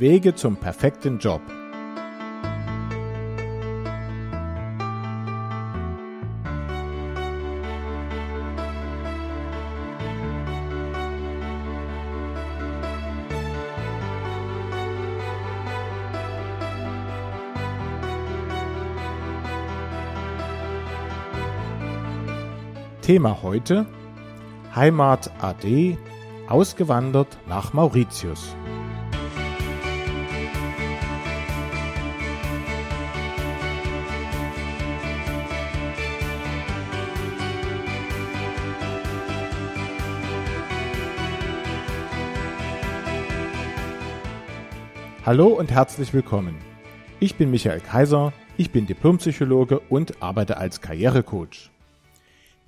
Wege zum perfekten Job. Thema heute Heimat AD ausgewandert nach Mauritius. Hallo und herzlich willkommen. Ich bin Michael Kaiser, ich bin Diplompsychologe und arbeite als Karrierecoach.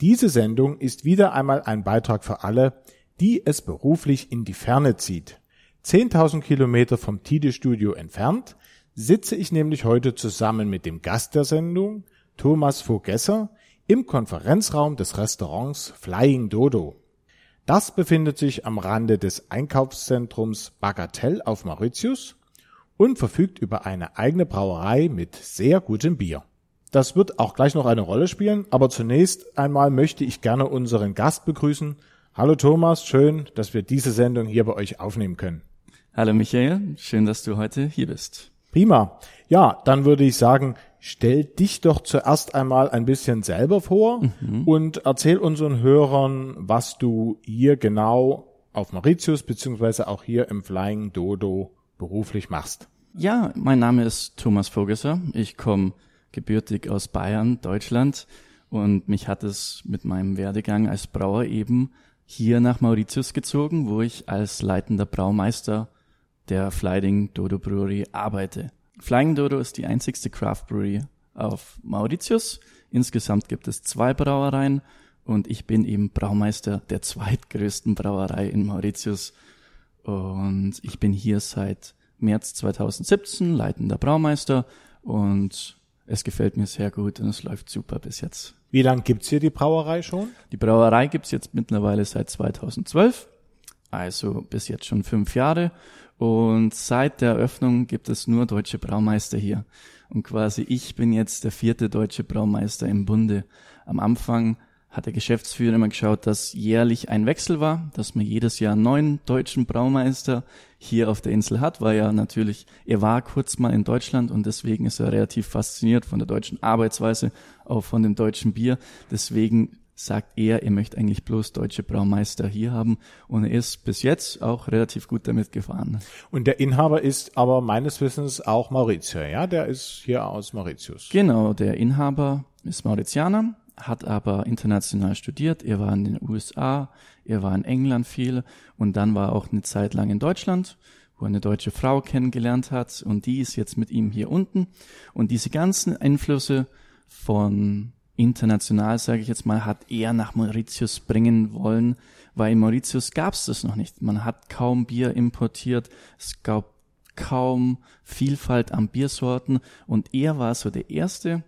Diese Sendung ist wieder einmal ein Beitrag für alle, die es beruflich in die Ferne zieht. 10.000 Kilometer vom Tide-Studio entfernt sitze ich nämlich heute zusammen mit dem Gast der Sendung, Thomas Vogesser, im Konferenzraum des Restaurants Flying Dodo. Das befindet sich am Rande des Einkaufszentrums Bagatelle auf Mauritius und verfügt über eine eigene Brauerei mit sehr gutem Bier. Das wird auch gleich noch eine Rolle spielen, aber zunächst einmal möchte ich gerne unseren Gast begrüßen. Hallo Thomas, schön, dass wir diese Sendung hier bei euch aufnehmen können. Hallo Michael, schön, dass du heute hier bist. Prima. Ja, dann würde ich sagen, stell dich doch zuerst einmal ein bisschen selber vor mhm. und erzähl unseren Hörern, was du hier genau auf Mauritius beziehungsweise auch hier im Flying Dodo beruflich machst. Ja, mein Name ist Thomas Vogesser. Ich komme gebürtig aus Bayern, Deutschland. Und mich hat es mit meinem Werdegang als Brauer eben hier nach Mauritius gezogen, wo ich als leitender Braumeister der Flying Dodo Brewery arbeite. Flying Dodo ist die einzigste Craft Brewery auf Mauritius. Insgesamt gibt es zwei Brauereien und ich bin eben Braumeister der zweitgrößten Brauerei in Mauritius. Und ich bin hier seit März 2017 leitender Braumeister und es gefällt mir sehr gut und es läuft super bis jetzt. Wie lange gibt's hier die Brauerei schon? Die Brauerei gibt's jetzt mittlerweile seit 2012, also bis jetzt schon fünf Jahre. Und seit der Eröffnung gibt es nur deutsche Braumeister hier. Und quasi ich bin jetzt der vierte deutsche Braumeister im Bunde. Am Anfang hat der Geschäftsführer immer geschaut, dass jährlich ein Wechsel war, dass man jedes Jahr einen neuen deutschen Braumeister hier auf der Insel hat, weil ja natürlich, er war kurz mal in Deutschland und deswegen ist er relativ fasziniert von der deutschen Arbeitsweise, auch von dem deutschen Bier. Deswegen sagt er, er möchte eigentlich bloß deutsche Braumeister hier haben und er ist bis jetzt auch relativ gut damit gefahren. Und der Inhaber ist aber meines Wissens auch Mauritier, ja? Der ist hier aus Mauritius. Genau, der Inhaber ist Mauritianer hat aber international studiert. Er war in den USA, er war in England viel und dann war auch eine Zeit lang in Deutschland, wo er eine deutsche Frau kennengelernt hat und die ist jetzt mit ihm hier unten. Und diese ganzen Einflüsse von international, sage ich jetzt mal, hat er nach Mauritius bringen wollen, weil in Mauritius gab es das noch nicht. Man hat kaum Bier importiert, es gab kaum Vielfalt an Biersorten und er war so der Erste,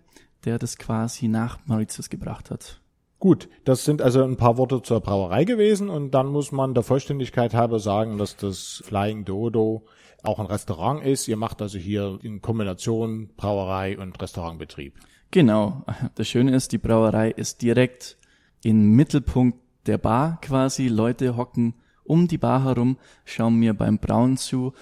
der das quasi nach Mauritius gebracht hat. Gut, das sind also ein paar Worte zur Brauerei gewesen und dann muss man der Vollständigkeit halber sagen, dass das Flying Dodo auch ein Restaurant ist. Ihr macht also hier in Kombination Brauerei und Restaurantbetrieb. Genau. Das Schöne ist, die Brauerei ist direkt im Mittelpunkt der Bar quasi. Leute hocken um die Bar herum, schauen mir beim Brauen zu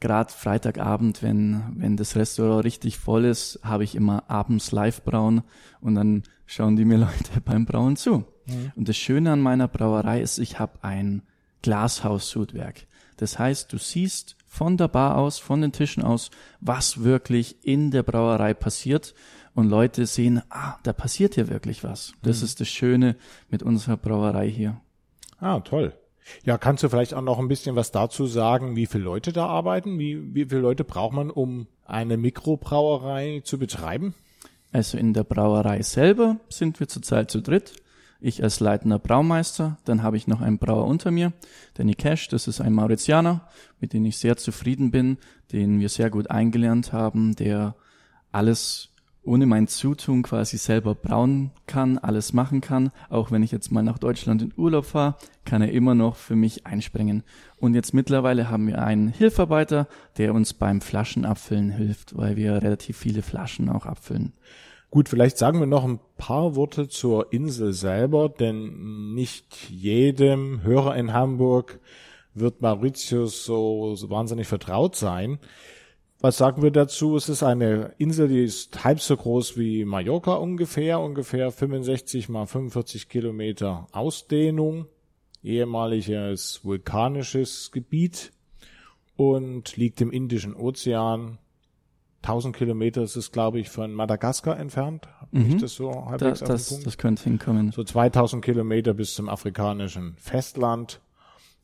gerade Freitagabend, wenn, wenn das Restaurant richtig voll ist, habe ich immer abends live brauen und dann schauen die mir Leute beim Brauen zu. Mhm. Und das Schöne an meiner Brauerei ist, ich habe ein Glashaussudwerk. Das heißt, du siehst von der Bar aus, von den Tischen aus, was wirklich in der Brauerei passiert. Und Leute sehen, ah, da passiert hier wirklich was. Das mhm. ist das Schöne mit unserer Brauerei hier. Ah, toll. Ja, kannst du vielleicht auch noch ein bisschen was dazu sagen, wie viele Leute da arbeiten? Wie, wie viele Leute braucht man, um eine Mikrobrauerei zu betreiben? Also in der Brauerei selber sind wir zurzeit zu dritt. Ich als leitender Braumeister, dann habe ich noch einen Brauer unter mir, der Nikesh, das ist ein Mauritianer, mit dem ich sehr zufrieden bin, den wir sehr gut eingelernt haben, der alles ohne mein Zutun quasi selber brauen kann, alles machen kann. Auch wenn ich jetzt mal nach Deutschland in Urlaub fahre, kann er immer noch für mich einspringen. Und jetzt mittlerweile haben wir einen Hilfarbeiter, der uns beim Flaschenabfüllen hilft, weil wir relativ viele Flaschen auch abfüllen. Gut, vielleicht sagen wir noch ein paar Worte zur Insel selber, denn nicht jedem Hörer in Hamburg wird Mauritius so, so wahnsinnig vertraut sein. Was sagen wir dazu? Es ist eine Insel, die ist halb so groß wie Mallorca ungefähr, ungefähr 65 mal 45 Kilometer Ausdehnung, ehemaliges vulkanisches Gebiet und liegt im Indischen Ozean. 1000 Kilometer ist es, glaube ich, von Madagaskar entfernt. Mhm. Ich das so halbwegs da, das, das könnte hinkommen. So 2000 Kilometer bis zum afrikanischen Festland.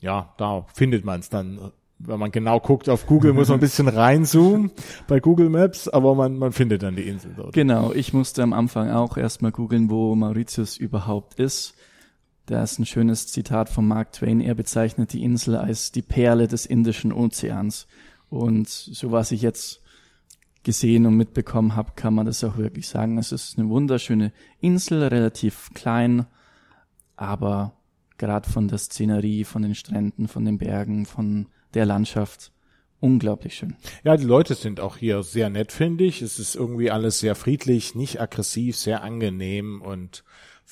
Ja, da findet man es dann wenn man genau guckt auf Google, muss man ein bisschen reinzoomen bei Google Maps, aber man, man findet dann die Insel dort. Genau, ich musste am Anfang auch erstmal googeln, wo Mauritius überhaupt ist. Da ist ein schönes Zitat von Mark Twain. Er bezeichnet die Insel als die Perle des Indischen Ozeans. Und so was ich jetzt gesehen und mitbekommen habe, kann man das auch wirklich sagen. Es ist eine wunderschöne Insel, relativ klein, aber gerade von der Szenerie, von den Stränden, von den Bergen, von der Landschaft. Unglaublich schön. Ja, die Leute sind auch hier sehr nett, finde ich. Es ist irgendwie alles sehr friedlich, nicht aggressiv, sehr angenehm und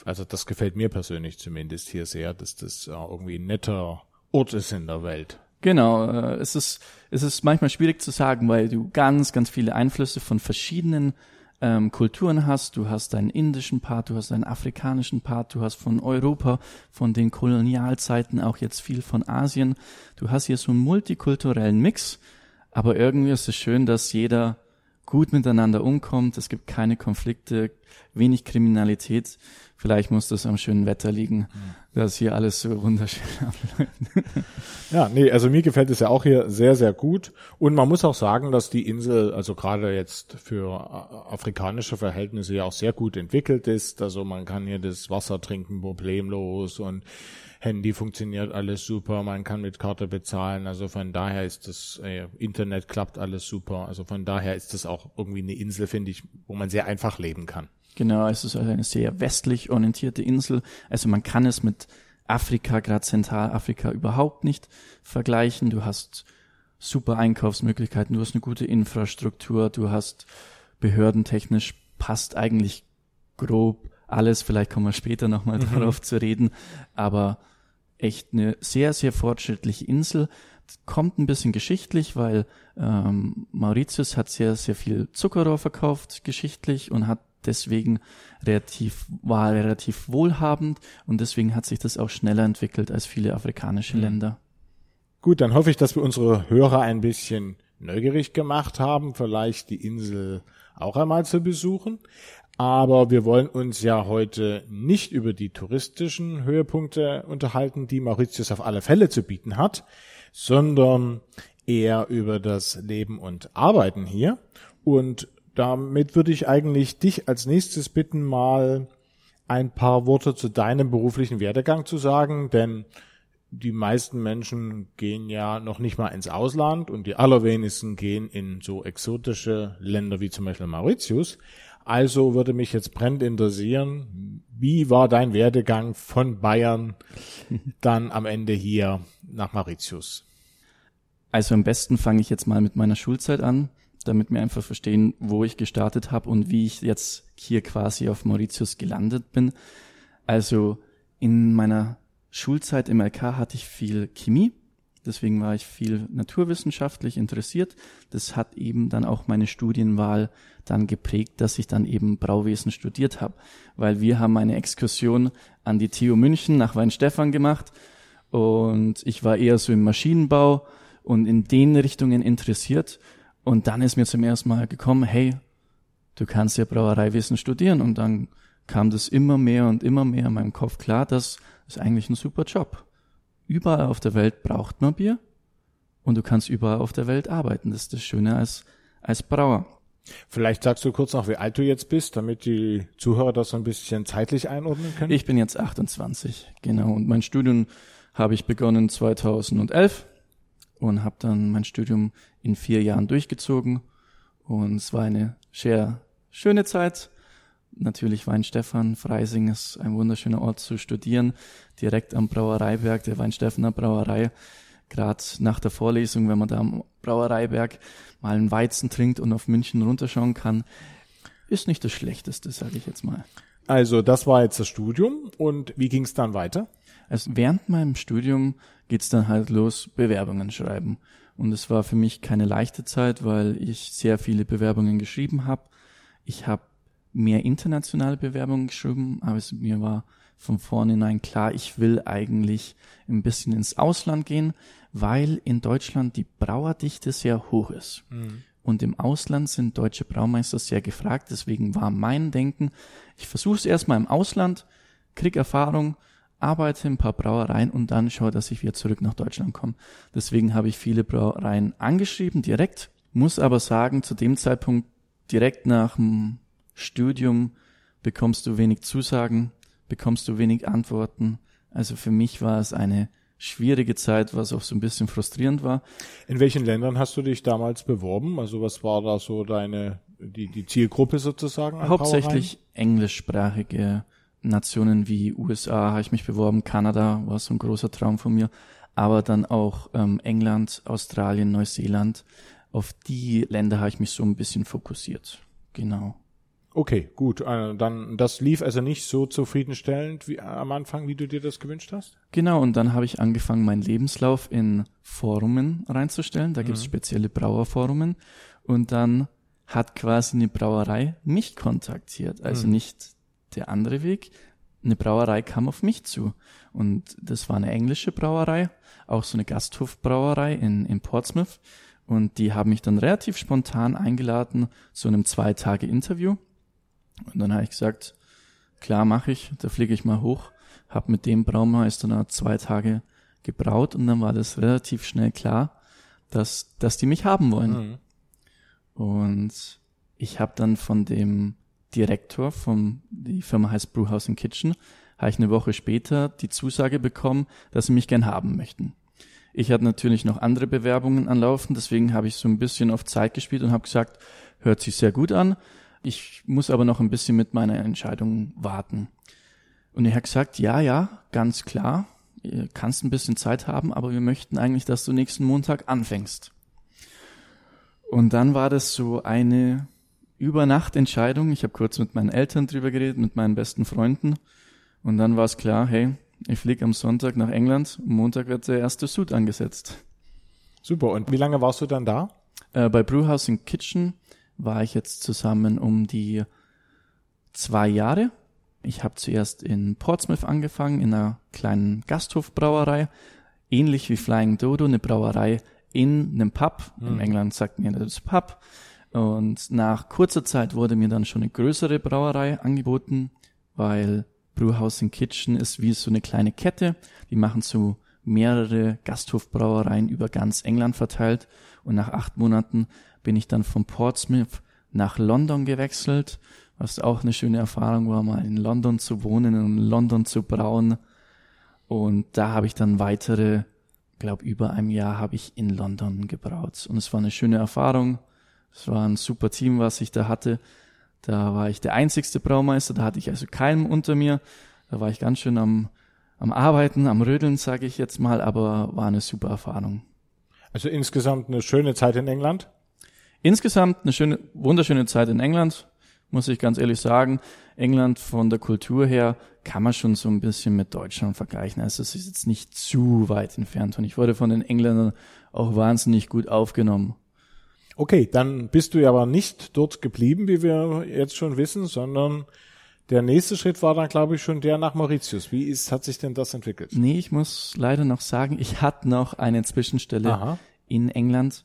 also das gefällt mir persönlich zumindest hier sehr, dass das irgendwie ein netter Ort ist in der Welt. Genau, äh, es ist es ist manchmal schwierig zu sagen, weil du ganz ganz viele Einflüsse von verschiedenen ähm, Kulturen hast. Du hast einen indischen Part, du hast einen afrikanischen Part, du hast von Europa, von den Kolonialzeiten auch jetzt viel von Asien. Du hast hier so einen multikulturellen Mix, aber irgendwie ist es schön, dass jeder gut miteinander umkommt. Es gibt keine Konflikte, wenig Kriminalität. Vielleicht muss das am schönen Wetter liegen, dass hier alles so wunderschön abläuft. Ja, nee, also mir gefällt es ja auch hier sehr, sehr gut. Und man muss auch sagen, dass die Insel, also gerade jetzt für afrikanische Verhältnisse ja auch sehr gut entwickelt ist. Also man kann hier das Wasser trinken problemlos und Handy funktioniert alles super, man kann mit Karte bezahlen, also von daher ist das äh, Internet klappt alles super, also von daher ist das auch irgendwie eine Insel, finde ich, wo man sehr einfach leben kann. Genau, es ist also eine sehr westlich orientierte Insel, also man kann es mit Afrika, gerade Zentralafrika überhaupt nicht vergleichen. Du hast super Einkaufsmöglichkeiten, du hast eine gute Infrastruktur, du hast behördentechnisch passt eigentlich grob alles. Vielleicht kommen wir später nochmal mhm. darauf zu reden. Aber echt eine sehr, sehr fortschrittliche Insel. Kommt ein bisschen geschichtlich, weil ähm, Mauritius hat sehr, sehr viel Zuckerrohr verkauft, geschichtlich, und hat deswegen relativ, war relativ wohlhabend und deswegen hat sich das auch schneller entwickelt als viele afrikanische mhm. Länder. Gut, dann hoffe ich, dass wir unsere Hörer ein bisschen neugierig gemacht haben, vielleicht die Insel auch einmal zu besuchen. Aber wir wollen uns ja heute nicht über die touristischen Höhepunkte unterhalten, die Mauritius auf alle Fälle zu bieten hat, sondern eher über das Leben und Arbeiten hier. Und damit würde ich eigentlich dich als nächstes bitten, mal ein paar Worte zu deinem beruflichen Werdegang zu sagen, denn die meisten Menschen gehen ja noch nicht mal ins Ausland und die allerwenigsten gehen in so exotische Länder wie zum Beispiel Mauritius. Also würde mich jetzt brennend interessieren, wie war dein Werdegang von Bayern dann am Ende hier nach Mauritius? Also am besten fange ich jetzt mal mit meiner Schulzeit an, damit wir einfach verstehen, wo ich gestartet habe und wie ich jetzt hier quasi auf Mauritius gelandet bin. Also in meiner Schulzeit im LK hatte ich viel Chemie Deswegen war ich viel naturwissenschaftlich interessiert. Das hat eben dann auch meine Studienwahl dann geprägt, dass ich dann eben Brauwesen studiert habe. Weil wir haben eine Exkursion an die TU München nach Weinstefan gemacht und ich war eher so im Maschinenbau und in den Richtungen interessiert. Und dann ist mir zum ersten Mal gekommen, hey, du kannst ja Brauereiwesen studieren. Und dann kam das immer mehr und immer mehr in meinem Kopf klar, das ist eigentlich ein super Job überall auf der Welt braucht man Bier und du kannst überall auf der Welt arbeiten. Das ist das Schöne als, als Brauer. Vielleicht sagst du kurz noch, wie alt du jetzt bist, damit die Zuhörer das so ein bisschen zeitlich einordnen können. Ich bin jetzt 28, genau. Und mein Studium habe ich begonnen 2011 und habe dann mein Studium in vier Jahren durchgezogen. Und es war eine sehr schöne Zeit. Natürlich Weinstefan, Freising ist ein wunderschöner Ort zu studieren, direkt am Brauereiberg der Weinstefener Brauerei. Gerade nach der Vorlesung, wenn man da am Brauereiberg mal einen Weizen trinkt und auf München runterschauen kann, ist nicht das Schlechteste, sage ich jetzt mal. Also das war jetzt das Studium und wie ging es dann weiter? Also während meinem Studium geht's dann halt los, Bewerbungen schreiben. Und es war für mich keine leichte Zeit, weil ich sehr viele Bewerbungen geschrieben habe. Ich habe mehr internationale Bewerbungen geschrieben, aber es, mir war von vornherein klar, ich will eigentlich ein bisschen ins Ausland gehen, weil in Deutschland die Brauerdichte sehr hoch ist. Mhm. Und im Ausland sind deutsche Braumeister sehr gefragt. Deswegen war mein Denken, ich versuche es erstmal im Ausland, krieg Erfahrung, arbeite in ein paar Brauereien und dann schaue, dass ich wieder zurück nach Deutschland komme. Deswegen habe ich viele Brauereien angeschrieben, direkt, muss aber sagen, zu dem Zeitpunkt direkt nach dem Studium bekommst du wenig Zusagen, bekommst du wenig Antworten. Also für mich war es eine schwierige Zeit, was auch so ein bisschen frustrierend war. In welchen Ländern hast du dich damals beworben? Also was war da so deine, die, die Zielgruppe sozusagen? Hauptsächlich englischsprachige Nationen wie USA habe ich mich beworben, Kanada war so ein großer Traum von mir, aber dann auch ähm, England, Australien, Neuseeland. Auf die Länder habe ich mich so ein bisschen fokussiert. Genau. Okay, gut. Äh, dann das lief also nicht so zufriedenstellend wie am Anfang, wie du dir das gewünscht hast? Genau, und dann habe ich angefangen, meinen Lebenslauf in Forumen reinzustellen. Da mhm. gibt es spezielle Brauerforumen. Und dann hat quasi eine Brauerei mich kontaktiert. Also mhm. nicht der andere Weg. Eine Brauerei kam auf mich zu. Und das war eine englische Brauerei, auch so eine Gasthofbrauerei in, in Portsmouth. Und die haben mich dann relativ spontan eingeladen zu einem zwei Tage Interview. Und dann habe ich gesagt, klar mache ich, da fliege ich mal hoch, habe mit dem Braumeister da zwei Tage gebraut und dann war das relativ schnell klar, dass, dass die mich haben wollen. Mhm. Und ich habe dann von dem Direktor vom, die Firma heißt Brewhouse and Kitchen, habe ich eine Woche später die Zusage bekommen, dass sie mich gern haben möchten. Ich hatte natürlich noch andere Bewerbungen anlaufen, deswegen habe ich so ein bisschen auf Zeit gespielt und habe gesagt, hört sich sehr gut an. Ich muss aber noch ein bisschen mit meiner Entscheidung warten. Und er hat gesagt, ja, ja, ganz klar, ihr kannst ein bisschen Zeit haben, aber wir möchten eigentlich, dass du nächsten Montag anfängst. Und dann war das so eine Übernachtentscheidung. Ich habe kurz mit meinen Eltern drüber geredet, mit meinen besten Freunden. Und dann war es klar, hey, ich fliege am Sonntag nach England, am Montag wird der erste Suit angesetzt. Super, und wie lange warst du dann da? Äh, bei Brewhouse in Kitchen war ich jetzt zusammen um die zwei Jahre. Ich habe zuerst in Portsmouth angefangen, in einer kleinen Gasthofbrauerei, ähnlich wie Flying Dodo, eine Brauerei in einem Pub. Mhm. In England sagt man das Pub. Und nach kurzer Zeit wurde mir dann schon eine größere Brauerei angeboten, weil Brewhouse in Kitchen ist wie so eine kleine Kette. Die machen so mehrere Gasthofbrauereien über ganz England verteilt. Und nach acht Monaten bin ich dann von Portsmouth nach London gewechselt, was auch eine schöne Erfahrung war, mal in London zu wohnen und in London zu brauen. Und da habe ich dann weitere, glaube über einem Jahr habe ich in London gebraut. Und es war eine schöne Erfahrung. Es war ein super Team, was ich da hatte. Da war ich der einzigste Braumeister, da hatte ich also keinen unter mir. Da war ich ganz schön am, am Arbeiten, am Rödeln, sage ich jetzt mal, aber war eine super Erfahrung. Also insgesamt eine schöne Zeit in England? Insgesamt eine schöne, wunderschöne Zeit in England, muss ich ganz ehrlich sagen. England von der Kultur her kann man schon so ein bisschen mit Deutschland vergleichen. Also es ist jetzt nicht zu weit entfernt und ich wurde von den Engländern auch wahnsinnig gut aufgenommen. Okay, dann bist du ja aber nicht dort geblieben, wie wir jetzt schon wissen, sondern der nächste Schritt war dann, glaube ich, schon der nach Mauritius. Wie ist, hat sich denn das entwickelt? Nee, ich muss leider noch sagen, ich hatte noch eine Zwischenstelle Aha. in England.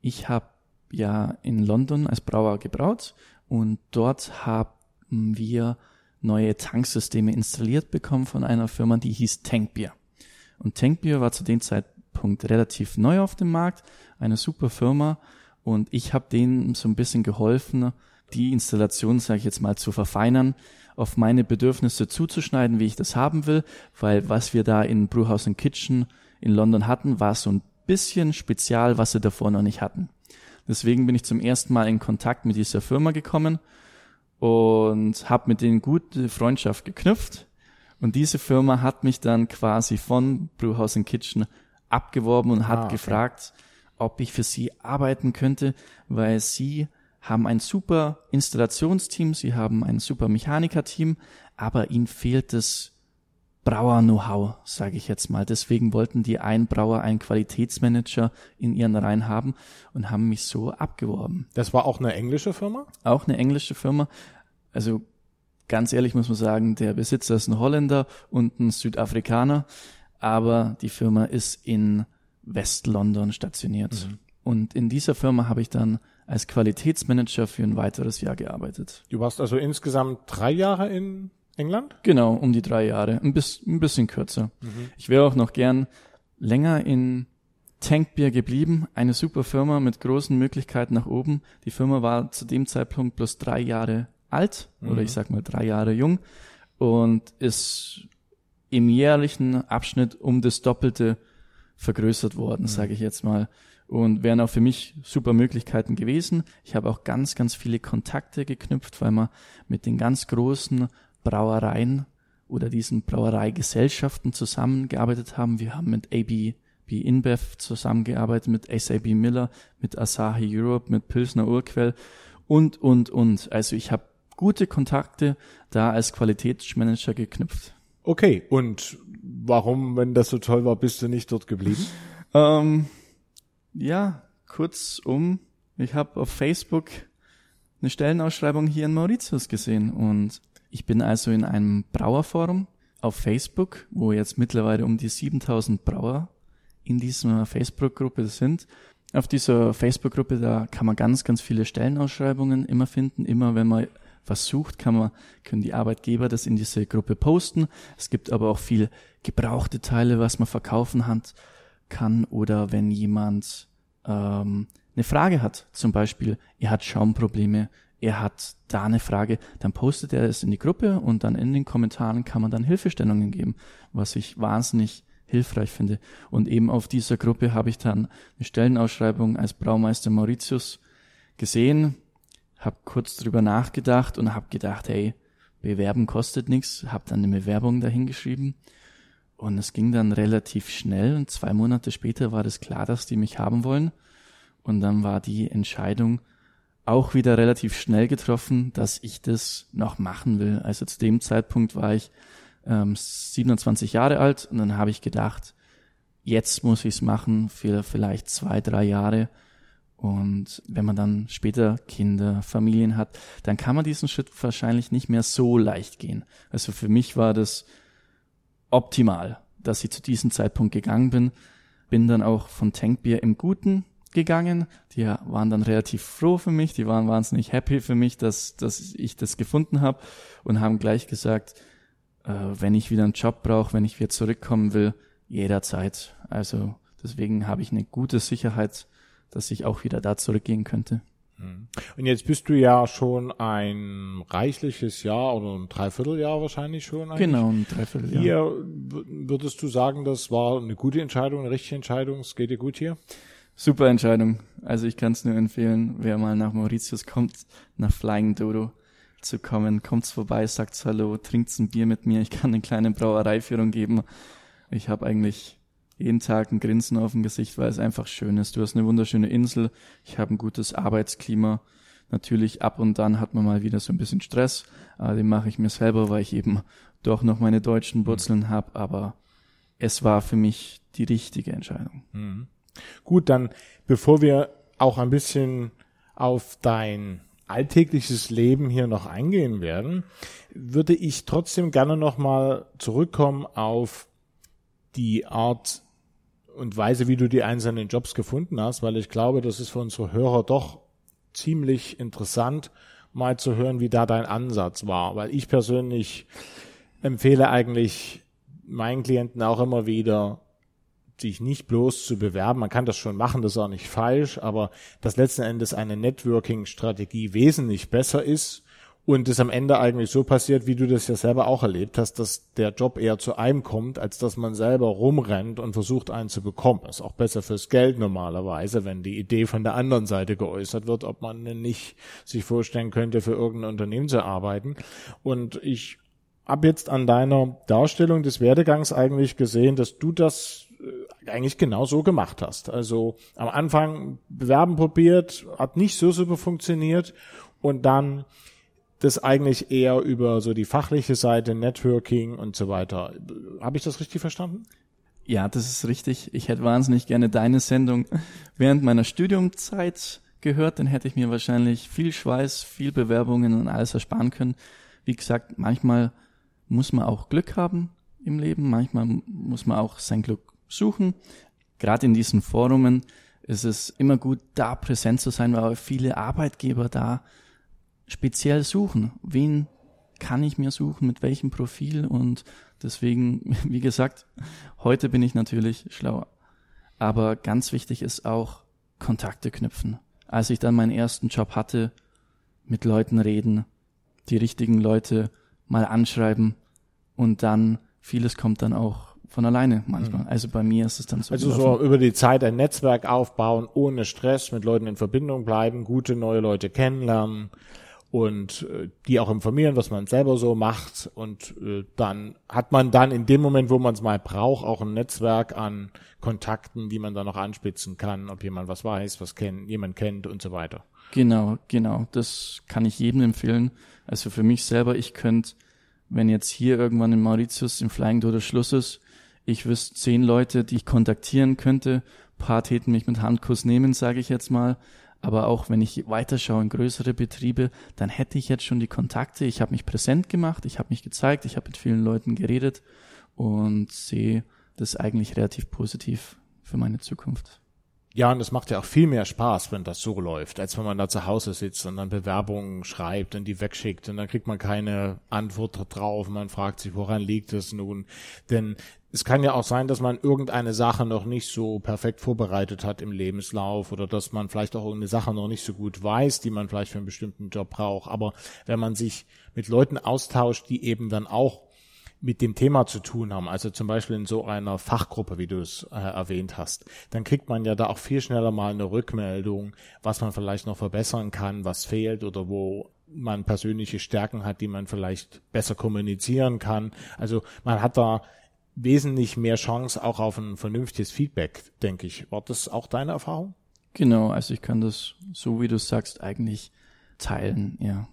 Ich habe ja in London als Brauer gebraut und dort haben wir neue Tanksysteme installiert bekommen von einer Firma, die hieß Tankbier. Und Tankbier war zu dem Zeitpunkt relativ neu auf dem Markt, eine super Firma und ich habe denen so ein bisschen geholfen, die Installation, sage ich jetzt mal, zu verfeinern, auf meine Bedürfnisse zuzuschneiden, wie ich das haben will, weil was wir da in Brewhouse and Kitchen in London hatten, war so ein bisschen spezial, was sie davor noch nicht hatten. Deswegen bin ich zum ersten Mal in Kontakt mit dieser Firma gekommen und habe mit denen gute Freundschaft geknüpft. Und diese Firma hat mich dann quasi von Brewhouse Kitchen abgeworben und hat ah, okay. gefragt, ob ich für sie arbeiten könnte, weil sie haben ein super Installationsteam, sie haben ein super Mechanikerteam, aber ihnen fehlt das Brauer-Know-how, sage ich jetzt mal. Deswegen wollten die ein Brauer, einen Qualitätsmanager in ihren Reihen haben und haben mich so abgeworben. Das war auch eine englische Firma? Auch eine englische Firma. Also ganz ehrlich muss man sagen, der Besitzer ist ein Holländer und ein Südafrikaner, aber die Firma ist in West-London stationiert. Mhm. Und in dieser Firma habe ich dann als Qualitätsmanager für ein weiteres Jahr gearbeitet. Du warst also insgesamt drei Jahre in England? Genau, um die drei Jahre. Ein, bis, ein bisschen kürzer. Mhm. Ich wäre auch noch gern länger in Tankbier geblieben. Eine super Firma mit großen Möglichkeiten nach oben. Die Firma war zu dem Zeitpunkt bloß drei Jahre alt mhm. oder ich sag mal drei Jahre jung und ist im jährlichen Abschnitt um das Doppelte vergrößert worden, mhm. sage ich jetzt mal. Und wären auch für mich super Möglichkeiten gewesen. Ich habe auch ganz, ganz viele Kontakte geknüpft, weil man mit den ganz großen Brauereien oder diesen Brauereigesellschaften zusammengearbeitet haben. Wir haben mit AB B InBev zusammengearbeitet, mit SAB Miller, mit Asahi Europe, mit Pilsner Urquell und, und, und. Also ich habe gute Kontakte da als Qualitätsmanager geknüpft. Okay, und warum, wenn das so toll war, bist du nicht dort geblieben? ähm, ja, kurzum, ich habe auf Facebook eine Stellenausschreibung hier in Mauritius gesehen und ich bin also in einem Brauerforum auf Facebook, wo jetzt mittlerweile um die 7000 Brauer in dieser Facebook-Gruppe sind. Auf dieser Facebook-Gruppe, da kann man ganz, ganz viele Stellenausschreibungen immer finden. Immer wenn man was sucht, kann man, können die Arbeitgeber das in diese Gruppe posten. Es gibt aber auch viel gebrauchte Teile, was man verkaufen hat, kann. Oder wenn jemand ähm, eine Frage hat, zum Beispiel, er hat Schaumprobleme, er hat da eine Frage, dann postet er es in die Gruppe und dann in den Kommentaren kann man dann Hilfestellungen geben, was ich wahnsinnig hilfreich finde. Und eben auf dieser Gruppe habe ich dann eine Stellenausschreibung als Braumeister Mauritius gesehen, habe kurz drüber nachgedacht und habe gedacht, hey, bewerben kostet nichts, habe dann eine Bewerbung dahingeschrieben und es ging dann relativ schnell und zwei Monate später war das klar, dass die mich haben wollen und dann war die Entscheidung, auch wieder relativ schnell getroffen, dass ich das noch machen will. Also zu dem Zeitpunkt war ich ähm, 27 Jahre alt und dann habe ich gedacht, jetzt muss ich es machen für vielleicht zwei, drei Jahre. Und wenn man dann später Kinder, Familien hat, dann kann man diesen Schritt wahrscheinlich nicht mehr so leicht gehen. Also für mich war das optimal, dass ich zu diesem Zeitpunkt gegangen bin. Bin dann auch von Tankbier im Guten gegangen. Die waren dann relativ froh für mich, die waren wahnsinnig happy für mich, dass, dass ich das gefunden habe und haben gleich gesagt, äh, wenn ich wieder einen Job brauche, wenn ich wieder zurückkommen will, jederzeit. Also deswegen habe ich eine gute Sicherheit, dass ich auch wieder da zurückgehen könnte. Mhm. Und jetzt bist du ja schon ein reichliches Jahr oder ein Dreivierteljahr wahrscheinlich schon. Eigentlich. Genau, ein Dreivierteljahr. Hier würdest du sagen, das war eine gute Entscheidung, eine richtige Entscheidung, es geht dir gut hier? Super Entscheidung. Also ich kann es nur empfehlen, wer mal nach Mauritius kommt, nach Flying Dodo zu kommen, kommt's vorbei, sagt's Hallo, trinkt's ein Bier mit mir, ich kann eine kleine Brauereiführung geben. Ich habe eigentlich jeden Tag ein Grinsen auf dem Gesicht, weil es einfach schön ist. Du hast eine wunderschöne Insel, ich habe ein gutes Arbeitsklima. Natürlich ab und dann hat man mal wieder so ein bisschen Stress, aber den mache ich mir selber, weil ich eben doch noch meine deutschen Wurzeln mhm. habe, aber es war für mich die richtige Entscheidung. Mhm. Gut, dann bevor wir auch ein bisschen auf dein alltägliches Leben hier noch eingehen werden, würde ich trotzdem gerne nochmal zurückkommen auf die Art und Weise, wie du die einzelnen Jobs gefunden hast, weil ich glaube, das ist für unsere Hörer doch ziemlich interessant, mal zu hören, wie da dein Ansatz war, weil ich persönlich empfehle eigentlich meinen Klienten auch immer wieder, sich nicht bloß zu bewerben. Man kann das schon machen, das ist auch nicht falsch, aber dass letzten Endes eine Networking-Strategie wesentlich besser ist und es am Ende eigentlich so passiert, wie du das ja selber auch erlebt hast, dass der Job eher zu einem kommt, als dass man selber rumrennt und versucht, einen zu bekommen. ist auch besser fürs Geld normalerweise, wenn die Idee von der anderen Seite geäußert wird, ob man nicht sich vorstellen könnte, für irgendein Unternehmen zu arbeiten. Und ich habe jetzt an deiner Darstellung des Werdegangs eigentlich gesehen, dass du das eigentlich genau so gemacht hast. Also am Anfang bewerben probiert, hat nicht so super funktioniert und dann das eigentlich eher über so die fachliche Seite, Networking und so weiter. Habe ich das richtig verstanden? Ja, das ist richtig. Ich hätte wahnsinnig gerne deine Sendung während meiner Studiumzeit gehört, dann hätte ich mir wahrscheinlich viel Schweiß, viel Bewerbungen und alles ersparen können. Wie gesagt, manchmal muss man auch Glück haben im Leben, manchmal muss man auch sein Glück suchen. Gerade in diesen Forumen ist es immer gut, da präsent zu sein, weil viele Arbeitgeber da speziell suchen. Wen kann ich mir suchen, mit welchem Profil und deswegen, wie gesagt, heute bin ich natürlich schlauer. Aber ganz wichtig ist auch Kontakte knüpfen. Als ich dann meinen ersten Job hatte, mit Leuten reden, die richtigen Leute mal anschreiben und dann vieles kommt dann auch von alleine manchmal. Mhm. Also bei mir ist es dann so. Also so über die Zeit ein Netzwerk aufbauen, ohne Stress, mit Leuten in Verbindung bleiben, gute neue Leute kennenlernen und äh, die auch informieren, was man selber so macht. Und äh, dann hat man dann in dem Moment, wo man es mal braucht, auch ein Netzwerk an Kontakten, die man dann noch anspitzen kann, ob jemand was weiß, was kennt, jemand kennt und so weiter. Genau, genau. Das kann ich jedem empfehlen. Also für mich selber, ich könnte, wenn jetzt hier irgendwann in Mauritius im Flying Door Schluss ist, ich wüsste zehn Leute, die ich kontaktieren könnte. Ein paar täten mich mit Handkuss nehmen, sage ich jetzt mal. Aber auch wenn ich weiterschaue in größere Betriebe, dann hätte ich jetzt schon die Kontakte. Ich habe mich präsent gemacht, ich habe mich gezeigt, ich habe mit vielen Leuten geredet und sehe das eigentlich relativ positiv für meine Zukunft. Ja, und es macht ja auch viel mehr Spaß, wenn das so läuft, als wenn man da zu Hause sitzt und dann Bewerbungen schreibt und die wegschickt und dann kriegt man keine Antwort drauf. Man fragt sich, woran liegt es nun? Denn es kann ja auch sein, dass man irgendeine Sache noch nicht so perfekt vorbereitet hat im Lebenslauf oder dass man vielleicht auch irgendeine Sache noch nicht so gut weiß, die man vielleicht für einen bestimmten Job braucht. Aber wenn man sich mit Leuten austauscht, die eben dann auch mit dem Thema zu tun haben, also zum Beispiel in so einer Fachgruppe, wie du es äh, erwähnt hast, dann kriegt man ja da auch viel schneller mal eine Rückmeldung, was man vielleicht noch verbessern kann, was fehlt oder wo man persönliche Stärken hat, die man vielleicht besser kommunizieren kann. Also man hat da wesentlich mehr Chance auch auf ein vernünftiges Feedback, denke ich. War das auch deine Erfahrung? Genau, also ich kann das, so wie du sagst, eigentlich teilen, ja.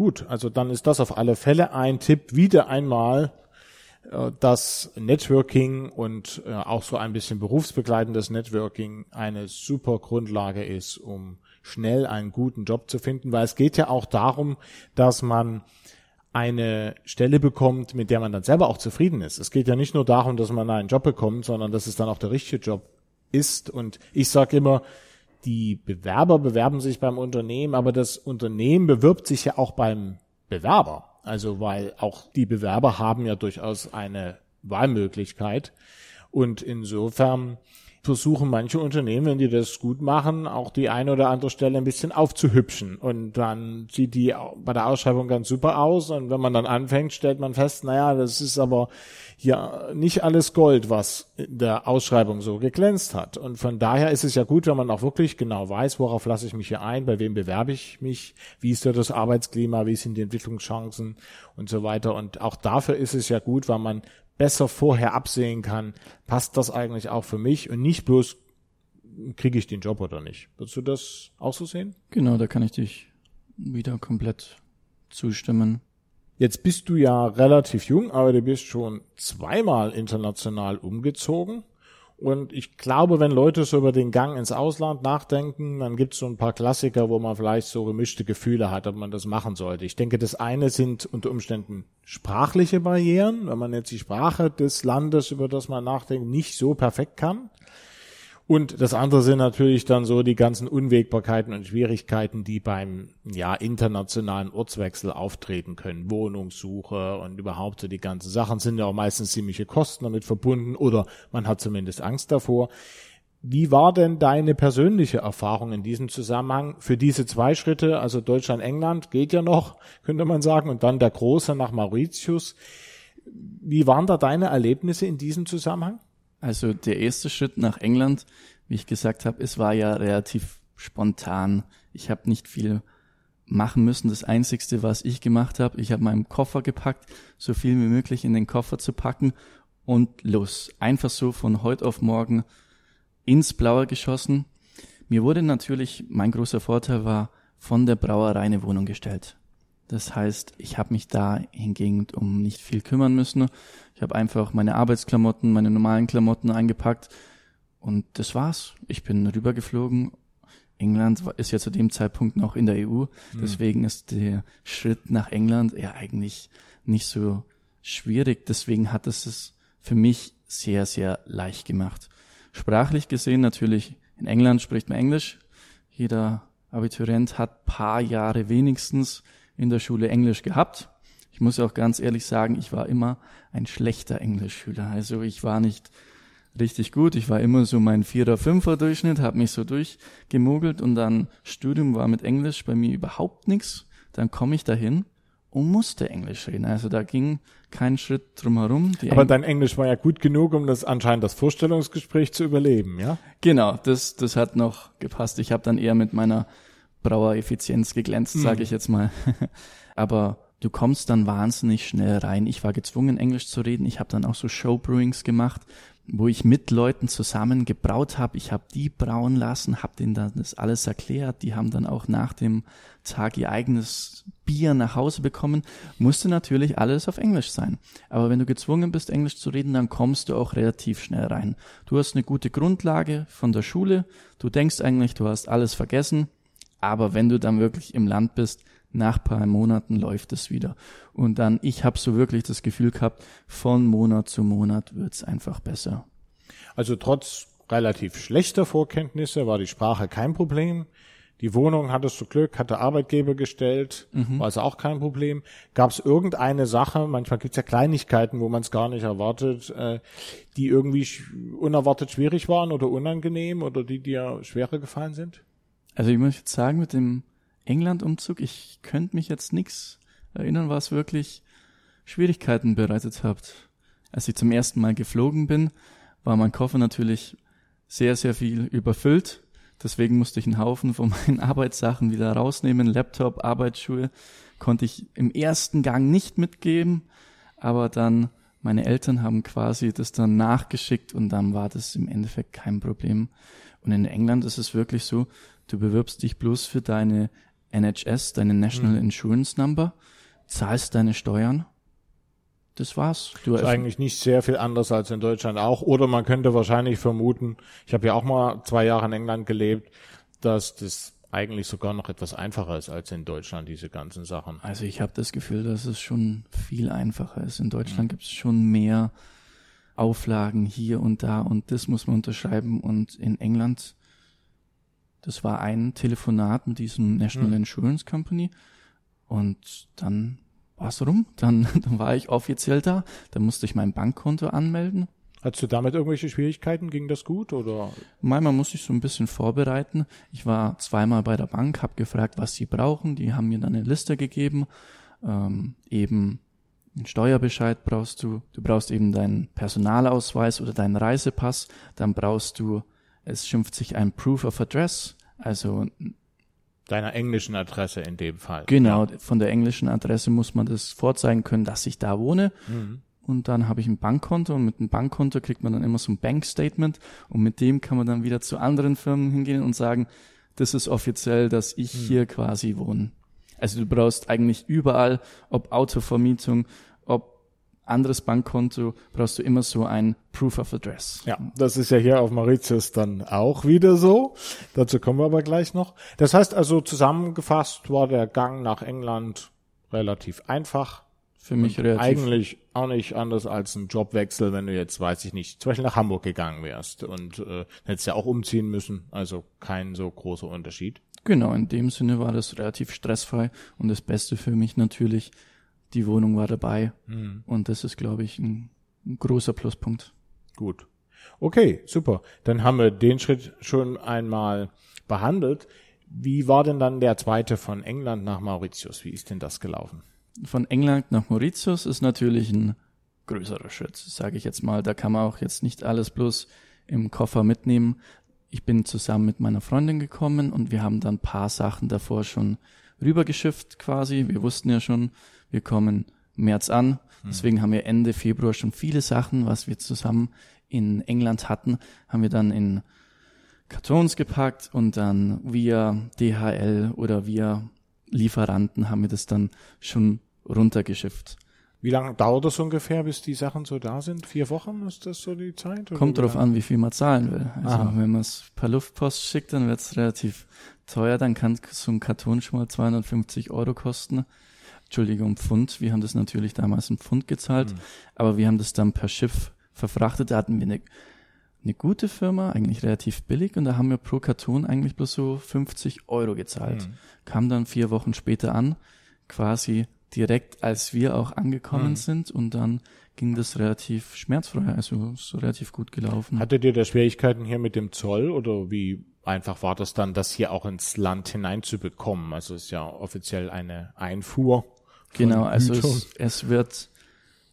Gut, also dann ist das auf alle Fälle ein Tipp, wieder einmal, äh, dass Networking und äh, auch so ein bisschen berufsbegleitendes Networking eine super Grundlage ist, um schnell einen guten Job zu finden, weil es geht ja auch darum, dass man eine Stelle bekommt, mit der man dann selber auch zufrieden ist. Es geht ja nicht nur darum, dass man einen Job bekommt, sondern dass es dann auch der richtige Job ist. Und ich sage immer, die Bewerber bewerben sich beim Unternehmen, aber das Unternehmen bewirbt sich ja auch beim Bewerber. Also weil auch die Bewerber haben ja durchaus eine Wahlmöglichkeit. Und insofern versuchen manche Unternehmen, wenn die das gut machen, auch die eine oder andere Stelle ein bisschen aufzuhübschen. Und dann sieht die bei der Ausschreibung ganz super aus. Und wenn man dann anfängt, stellt man fest, naja, das ist aber ja nicht alles Gold, was in der Ausschreibung so geglänzt hat. Und von daher ist es ja gut, wenn man auch wirklich genau weiß, worauf lasse ich mich hier ein, bei wem bewerbe ich mich, wie ist da das Arbeitsklima, wie sind die Entwicklungschancen und so weiter. Und auch dafür ist es ja gut, weil man besser vorher absehen kann, passt das eigentlich auch für mich und nicht bloß kriege ich den Job oder nicht. Würdest du das auch so sehen? Genau, da kann ich dich wieder komplett zustimmen. Jetzt bist du ja relativ jung, aber du bist schon zweimal international umgezogen. Und ich glaube, wenn Leute so über den Gang ins Ausland nachdenken, dann gibt es so ein paar Klassiker, wo man vielleicht so gemischte Gefühle hat, ob man das machen sollte. Ich denke, das eine sind unter Umständen sprachliche Barrieren, wenn man jetzt die Sprache des Landes, über das man nachdenkt, nicht so perfekt kann. Und das andere sind natürlich dann so die ganzen Unwägbarkeiten und Schwierigkeiten, die beim ja internationalen Ortswechsel auftreten können. Wohnungssuche und überhaupt so die ganzen Sachen sind ja auch meistens ziemliche Kosten damit verbunden oder man hat zumindest Angst davor. Wie war denn deine persönliche Erfahrung in diesem Zusammenhang für diese zwei Schritte, also Deutschland, England geht ja noch, könnte man sagen, und dann der große nach Mauritius. Wie waren da deine Erlebnisse in diesem Zusammenhang? Also der erste Schritt nach England, wie ich gesagt habe, es war ja relativ spontan. Ich habe nicht viel machen müssen. Das Einzigste, was ich gemacht habe, ich habe meinen Koffer gepackt, so viel wie möglich in den Koffer zu packen und los. Einfach so von heute auf morgen ins Blaue geschossen. Mir wurde natürlich, mein großer Vorteil war, von der Brauerei eine Wohnung gestellt. Das heißt, ich habe mich da hingegen um nicht viel kümmern müssen. Ich habe einfach meine Arbeitsklamotten, meine normalen Klamotten eingepackt und das war's. Ich bin rübergeflogen. England ist ja zu dem Zeitpunkt noch in der EU, hm. deswegen ist der Schritt nach England ja eigentlich nicht so schwierig. Deswegen hat es es für mich sehr, sehr leicht gemacht. Sprachlich gesehen natürlich, in England spricht man Englisch. Jeder Abiturient hat paar Jahre wenigstens in der Schule Englisch gehabt. Ich muss auch ganz ehrlich sagen, ich war immer ein schlechter Englischschüler. Also ich war nicht richtig gut. Ich war immer so mein Vierer, Fünfer Durchschnitt, habe mich so durchgemogelt und dann Studium war mit Englisch bei mir überhaupt nichts. Dann komme ich dahin und musste Englisch reden. Also da ging kein Schritt drumherum. Die Aber Eng dein Englisch war ja gut genug, um das anscheinend das Vorstellungsgespräch zu überleben, ja? Genau, das, das hat noch gepasst. Ich habe dann eher mit meiner Brauereffizienz geglänzt, mhm. sage ich jetzt mal. Aber du kommst dann wahnsinnig schnell rein. Ich war gezwungen, Englisch zu reden. Ich habe dann auch so Showbrewings gemacht, wo ich mit Leuten zusammen gebraut habe. Ich habe die brauen lassen, habe denen dann das alles erklärt. Die haben dann auch nach dem Tag ihr eigenes Bier nach Hause bekommen. Musste natürlich alles auf Englisch sein. Aber wenn du gezwungen bist, Englisch zu reden, dann kommst du auch relativ schnell rein. Du hast eine gute Grundlage von der Schule. Du denkst eigentlich, du hast alles vergessen. Aber wenn du dann wirklich im Land bist, nach paar Monaten läuft es wieder. Und dann, ich habe so wirklich das Gefühl gehabt, von Monat zu Monat wird's einfach besser. Also trotz relativ schlechter Vorkenntnisse war die Sprache kein Problem. Die Wohnung hattest du Glück, hatte Arbeitgeber gestellt, mhm. war also auch kein Problem. Gab es irgendeine Sache, manchmal gibt es ja Kleinigkeiten, wo man es gar nicht erwartet, äh, die irgendwie unerwartet schwierig waren oder unangenehm oder die dir schwerer gefallen sind? Also ich muss jetzt sagen, mit dem England-Umzug, ich könnte mich jetzt nix erinnern, was wirklich Schwierigkeiten bereitet habt. Als ich zum ersten Mal geflogen bin, war mein Koffer natürlich sehr, sehr viel überfüllt. Deswegen musste ich einen Haufen von meinen Arbeitssachen wieder rausnehmen. Laptop, Arbeitsschuhe konnte ich im ersten Gang nicht mitgeben. Aber dann, meine Eltern haben quasi das dann nachgeschickt und dann war das im Endeffekt kein Problem. Und in England ist es wirklich so, du bewirbst dich bloß für deine NHS, deine National mhm. Insurance Number, zahlst deine Steuern. Das war's. Du ist eigentlich nicht sehr viel anders als in Deutschland auch. Oder man könnte wahrscheinlich vermuten, ich habe ja auch mal zwei Jahre in England gelebt, dass das eigentlich sogar noch etwas einfacher ist als in Deutschland, diese ganzen Sachen. Also ich habe das Gefühl, dass es schon viel einfacher ist. In Deutschland mhm. gibt es schon mehr Auflagen hier und da und das muss man unterschreiben. Und in England das war ein Telefonat mit diesem National mhm. Insurance Company und dann war's rum. Dann, dann war ich offiziell da. Dann musste ich mein Bankkonto anmelden. Hattest du damit irgendwelche Schwierigkeiten? Ging das gut oder? Manchmal musste ich so ein bisschen vorbereiten. Ich war zweimal bei der Bank, habe gefragt, was sie brauchen. Die haben mir dann eine Liste gegeben. Ähm, eben einen Steuerbescheid brauchst du. Du brauchst eben deinen Personalausweis oder deinen Reisepass. Dann brauchst du es schimpft sich ein Proof of Address, also deiner englischen Adresse in dem Fall. Genau, von der englischen Adresse muss man das vorzeigen können, dass ich da wohne. Mhm. Und dann habe ich ein Bankkonto und mit dem Bankkonto kriegt man dann immer so ein Bankstatement und mit dem kann man dann wieder zu anderen Firmen hingehen und sagen, das ist offiziell, dass ich mhm. hier quasi wohne. Also du brauchst eigentlich überall, ob Autovermietung, anderes Bankkonto brauchst du immer so ein Proof of Address. Ja, das ist ja hier auf Mauritius dann auch wieder so. Dazu kommen wir aber gleich noch. Das heißt also zusammengefasst war der Gang nach England relativ einfach. Für mich relativ. Eigentlich auch nicht anders als ein Jobwechsel, wenn du jetzt, weiß ich nicht, zum Beispiel nach Hamburg gegangen wärst und äh, hättest ja auch umziehen müssen. Also kein so großer Unterschied. Genau, in dem Sinne war das relativ stressfrei und das Beste für mich natürlich, die Wohnung war dabei. Mhm. Und das ist, glaube ich, ein, ein großer Pluspunkt. Gut. Okay, super. Dann haben wir den Schritt schon einmal behandelt. Wie war denn dann der zweite von England nach Mauritius? Wie ist denn das gelaufen? Von England nach Mauritius ist natürlich ein größerer Schritt, sage ich jetzt mal. Da kann man auch jetzt nicht alles bloß im Koffer mitnehmen. Ich bin zusammen mit meiner Freundin gekommen und wir haben dann ein paar Sachen davor schon rübergeschifft quasi. Wir wussten ja schon, wir kommen März an. Hm. Deswegen haben wir Ende Februar schon viele Sachen, was wir zusammen in England hatten, haben wir dann in Kartons gepackt und dann via DHL oder via Lieferanten haben wir das dann schon runtergeschifft. Wie lange dauert das ungefähr, bis die Sachen so da sind? Vier Wochen ist das so die Zeit? Kommt darauf an, wie viel man zahlen will. Also Aha. wenn man es per Luftpost schickt, dann wird es relativ teuer. Dann kann so ein Karton schon mal 250 Euro kosten. Entschuldigung, Pfund. Wir haben das natürlich damals in Pfund gezahlt, mhm. aber wir haben das dann per Schiff verfrachtet. Da hatten wir eine eine gute Firma, eigentlich relativ billig und da haben wir pro Karton eigentlich bloß so 50 Euro gezahlt. Mhm. Kam dann vier Wochen später an, quasi direkt als wir auch angekommen mhm. sind und dann ging das relativ schmerzfrei, also so relativ gut gelaufen. Hattet ihr da Schwierigkeiten hier mit dem Zoll oder wie einfach war das dann, das hier auch ins Land hineinzubekommen? Also es ist ja offiziell eine Einfuhr. Genau, also es, es wird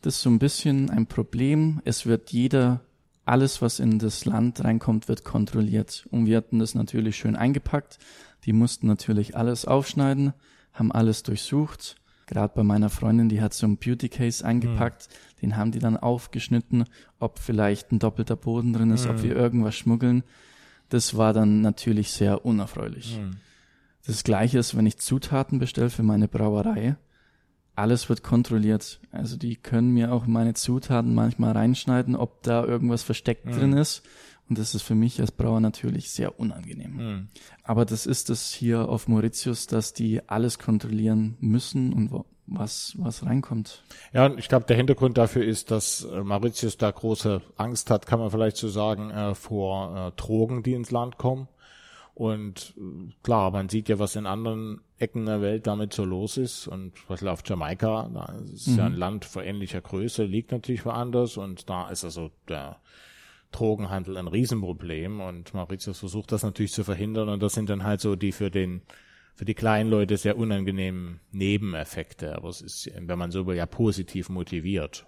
das ist so ein bisschen ein Problem. Es wird jeder alles, was in das Land reinkommt, wird kontrolliert. Und wir hatten das natürlich schön eingepackt. Die mussten natürlich alles aufschneiden, haben alles durchsucht. Gerade bei meiner Freundin, die hat so einen Beauty Case eingepackt, mhm. den haben die dann aufgeschnitten, ob vielleicht ein doppelter Boden drin ist, mhm. ob wir irgendwas schmuggeln. Das war dann natürlich sehr unerfreulich. Mhm. Das gleiche ist, wenn ich Zutaten bestelle für meine Brauerei alles wird kontrolliert. Also die können mir auch meine Zutaten manchmal reinschneiden, ob da irgendwas versteckt mhm. drin ist. Und das ist für mich als Brauer natürlich sehr unangenehm. Mhm. Aber das ist es hier auf Mauritius, dass die alles kontrollieren müssen und was, was reinkommt. Ja, ich glaube, der Hintergrund dafür ist, dass äh, Mauritius da große Angst hat, kann man vielleicht so sagen, äh, vor äh, Drogen, die ins Land kommen. Und äh, klar, man sieht ja, was in anderen Ecken der Welt damit so los ist. Und was auf Jamaika, da ist mhm. ja ein Land vor ähnlicher Größe, liegt natürlich woanders. Und da ist also der Drogenhandel ein Riesenproblem. Und Mauritius versucht das natürlich zu verhindern. Und das sind dann halt so die für den für die kleinen Leute sehr unangenehmen Nebeneffekte. Aber es ist, wenn man so will, ja positiv motiviert.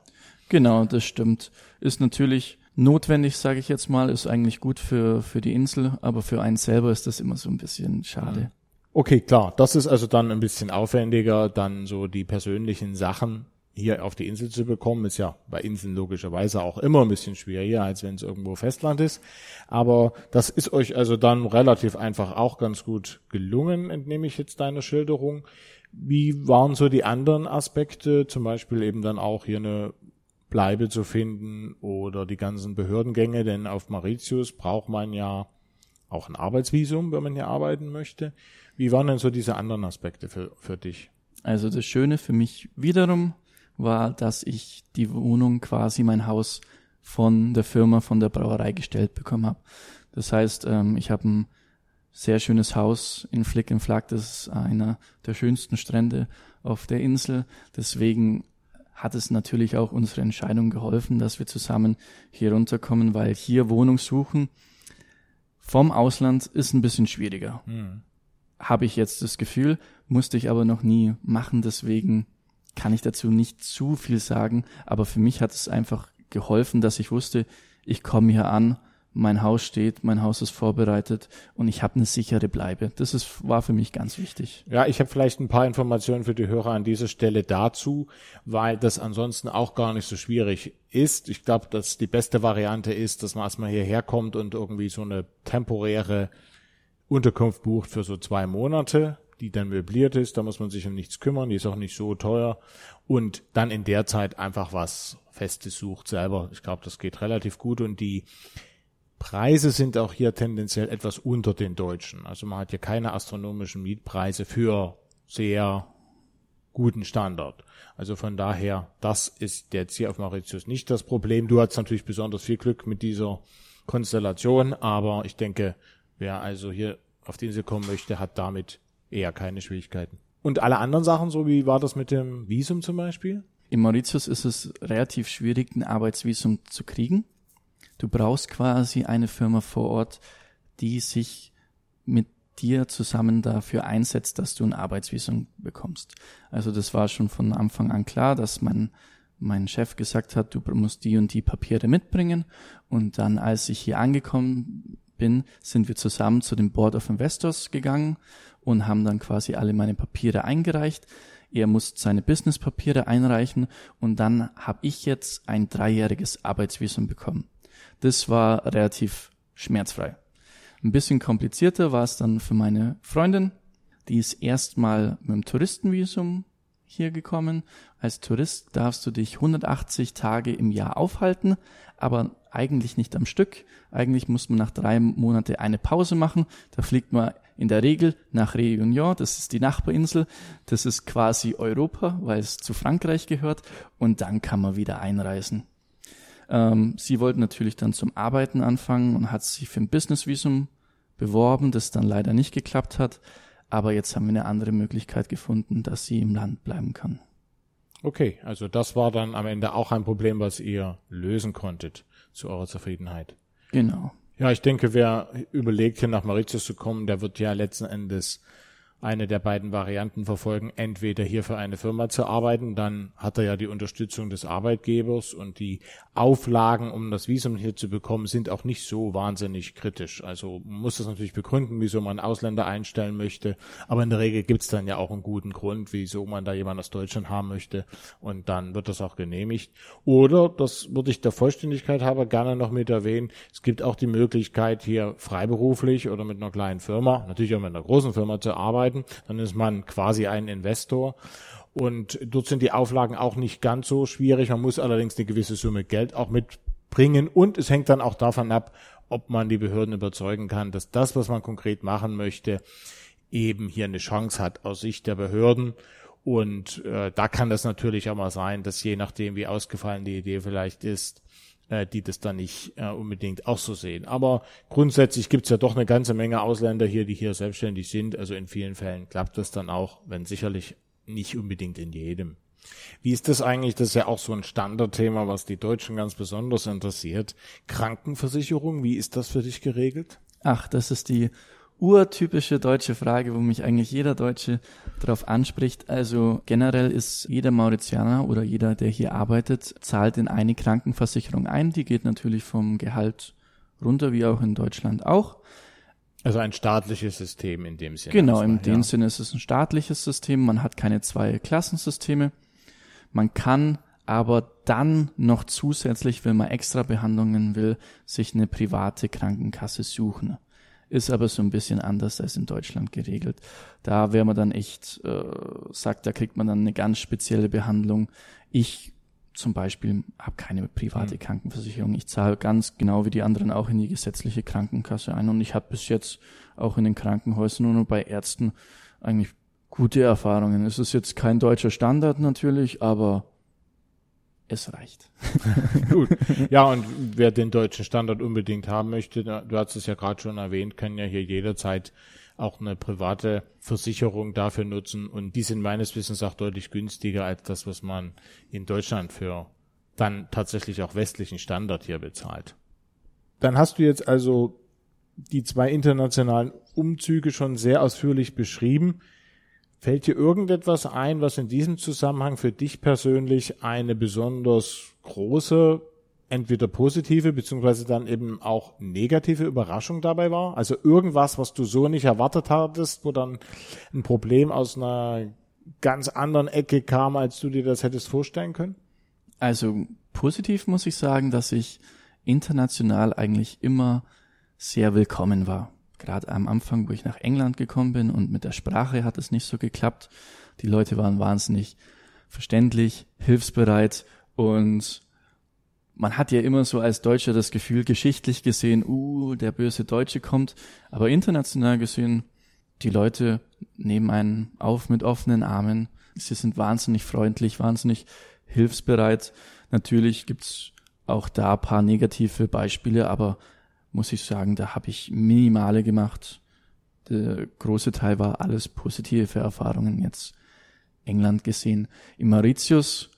Genau, das stimmt. Ist natürlich notwendig, sage ich jetzt mal, ist eigentlich gut für, für die Insel, aber für einen selber ist das immer so ein bisschen schade. Okay, klar. Das ist also dann ein bisschen aufwendiger, dann so die persönlichen Sachen hier auf die Insel zu bekommen, ist ja bei Inseln logischerweise auch immer ein bisschen schwieriger, als wenn es irgendwo Festland ist. Aber das ist euch also dann relativ einfach auch ganz gut gelungen, entnehme ich jetzt deine Schilderung. Wie waren so die anderen Aspekte, zum Beispiel eben dann auch hier eine Bleibe zu finden oder die ganzen Behördengänge, denn auf Mauritius braucht man ja auch ein Arbeitsvisum, wenn man hier arbeiten möchte. Wie waren denn so diese anderen Aspekte für, für dich? Also das Schöne für mich wiederum war, dass ich die Wohnung quasi mein Haus von der Firma, von der Brauerei gestellt bekommen habe. Das heißt, ähm, ich habe ein sehr schönes Haus in Flick im Flag. Das ist einer der schönsten Strände auf der Insel. Deswegen hat es natürlich auch unsere Entscheidung geholfen, dass wir zusammen hier runterkommen, weil hier Wohnung suchen vom Ausland ist ein bisschen schwieriger. Mhm. Habe ich jetzt das Gefühl, musste ich aber noch nie machen, deswegen kann ich dazu nicht zu viel sagen, aber für mich hat es einfach geholfen, dass ich wusste, ich komme hier an mein Haus steht, mein Haus ist vorbereitet und ich habe eine sichere Bleibe. Das ist, war für mich ganz wichtig. Ja, ich habe vielleicht ein paar Informationen für die Hörer an dieser Stelle dazu, weil das ansonsten auch gar nicht so schwierig ist. Ich glaube, dass die beste Variante ist, dass man erstmal hierher kommt und irgendwie so eine temporäre Unterkunft bucht für so zwei Monate, die dann möbliert ist. Da muss man sich um nichts kümmern, die ist auch nicht so teuer. Und dann in der Zeit einfach was Festes sucht selber. Ich glaube, das geht relativ gut und die Preise sind auch hier tendenziell etwas unter den deutschen. Also man hat hier keine astronomischen Mietpreise für sehr guten Standard. Also von daher, das ist jetzt hier auf Mauritius nicht das Problem. Du hast natürlich besonders viel Glück mit dieser Konstellation, aber ich denke, wer also hier auf die Insel kommen möchte, hat damit eher keine Schwierigkeiten. Und alle anderen Sachen, so wie war das mit dem Visum zum Beispiel? In Mauritius ist es relativ schwierig, ein Arbeitsvisum zu kriegen. Du brauchst quasi eine Firma vor Ort, die sich mit dir zusammen dafür einsetzt, dass du ein Arbeitsvisum bekommst. Also das war schon von Anfang an klar, dass mein, mein Chef gesagt hat, du musst die und die Papiere mitbringen. Und dann, als ich hier angekommen bin, sind wir zusammen zu dem Board of Investors gegangen und haben dann quasi alle meine Papiere eingereicht. Er muss seine Businesspapiere einreichen und dann habe ich jetzt ein dreijähriges Arbeitsvisum bekommen. Das war relativ schmerzfrei. Ein bisschen komplizierter war es dann für meine Freundin. Die ist erstmal mit dem Touristenvisum hier gekommen. Als Tourist darfst du dich 180 Tage im Jahr aufhalten, aber eigentlich nicht am Stück. Eigentlich muss man nach drei Monate eine Pause machen. Da fliegt man in der Regel nach Réunion, das ist die Nachbarinsel. Das ist quasi Europa, weil es zu Frankreich gehört. Und dann kann man wieder einreisen. Ähm, sie wollte natürlich dann zum Arbeiten anfangen und hat sich für ein Businessvisum beworben, das dann leider nicht geklappt hat. Aber jetzt haben wir eine andere Möglichkeit gefunden, dass sie im Land bleiben kann. Okay, also das war dann am Ende auch ein Problem, was ihr lösen konntet zu eurer Zufriedenheit. Genau. Ja, ich denke, wer überlegt, hier nach Mauritius zu kommen, der wird ja letzten Endes eine der beiden Varianten verfolgen, entweder hier für eine Firma zu arbeiten, dann hat er ja die Unterstützung des Arbeitgebers und die Auflagen, um das Visum hier zu bekommen, sind auch nicht so wahnsinnig kritisch. Also muss das natürlich begründen, wieso man Ausländer einstellen möchte, aber in der Regel gibt's dann ja auch einen guten Grund, wieso man da jemanden aus Deutschland haben möchte und dann wird das auch genehmigt. Oder, das würde ich der Vollständigkeit halber gerne noch mit erwähnen, es gibt auch die Möglichkeit, hier freiberuflich oder mit einer kleinen Firma, natürlich auch mit einer großen Firma zu arbeiten, arbeiten. Dann ist man quasi ein Investor. Und dort sind die Auflagen auch nicht ganz so schwierig. Man muss allerdings eine gewisse Summe Geld auch mitbringen. Und es hängt dann auch davon ab, ob man die Behörden überzeugen kann, dass das, was man konkret machen möchte, eben hier eine Chance hat aus Sicht der Behörden. Und äh, da kann das natürlich auch mal sein, dass je nachdem, wie ausgefallen die Idee vielleicht ist, äh, die das dann nicht äh, unbedingt auch so sehen. Aber grundsätzlich gibt's ja doch eine ganze Menge Ausländer hier, die hier selbstständig sind. Also in vielen Fällen klappt das dann auch, wenn sicherlich nicht unbedingt in jedem. Wie ist das eigentlich? Das ist ja auch so ein Standardthema, was die Deutschen ganz besonders interessiert. Krankenversicherung, wie ist das für dich geregelt? Ach, das ist die urtypische deutsche Frage, wo mich eigentlich jeder Deutsche darauf anspricht. Also generell ist jeder Mauritianer oder jeder, der hier arbeitet, zahlt in eine Krankenversicherung ein. Die geht natürlich vom Gehalt runter, wie auch in Deutschland auch. Also ein staatliches System in dem Sinne. Genau, in dem ja. Sinne ist es ein staatliches System. Man hat keine zwei Klassensysteme. Man kann aber dann noch zusätzlich, wenn man extra Behandlungen will, sich eine private Krankenkasse suchen ist aber so ein bisschen anders als in Deutschland geregelt. Da wäre man dann echt, äh, sagt, da kriegt man dann eine ganz spezielle Behandlung. Ich zum Beispiel habe keine private mhm. Krankenversicherung. Ich zahle ganz genau wie die anderen auch in die gesetzliche Krankenkasse ein und ich habe bis jetzt auch in den Krankenhäusern und bei Ärzten eigentlich gute Erfahrungen. Es ist jetzt kein deutscher Standard natürlich, aber es reicht. Gut. Ja, und wer den deutschen Standard unbedingt haben möchte, du hast es ja gerade schon erwähnt, kann ja hier jederzeit auch eine private Versicherung dafür nutzen und die sind meines Wissens auch deutlich günstiger als das, was man in Deutschland für dann tatsächlich auch westlichen Standard hier bezahlt. Dann hast du jetzt also die zwei internationalen Umzüge schon sehr ausführlich beschrieben. Fällt dir irgendetwas ein, was in diesem Zusammenhang für dich persönlich eine besonders große, entweder positive beziehungsweise dann eben auch negative Überraschung dabei war? Also irgendwas, was du so nicht erwartet hattest, wo dann ein Problem aus einer ganz anderen Ecke kam, als du dir das hättest vorstellen können? Also positiv muss ich sagen, dass ich international eigentlich immer sehr willkommen war gerade am Anfang, wo ich nach England gekommen bin und mit der Sprache hat es nicht so geklappt. Die Leute waren wahnsinnig verständlich, hilfsbereit und man hat ja immer so als Deutscher das Gefühl, geschichtlich gesehen, uh, der böse Deutsche kommt, aber international gesehen, die Leute nehmen einen auf mit offenen Armen. Sie sind wahnsinnig freundlich, wahnsinnig hilfsbereit. Natürlich gibt's auch da paar negative Beispiele, aber muss ich sagen, da habe ich minimale gemacht. Der große Teil war alles positive Erfahrungen jetzt England gesehen. In Mauritius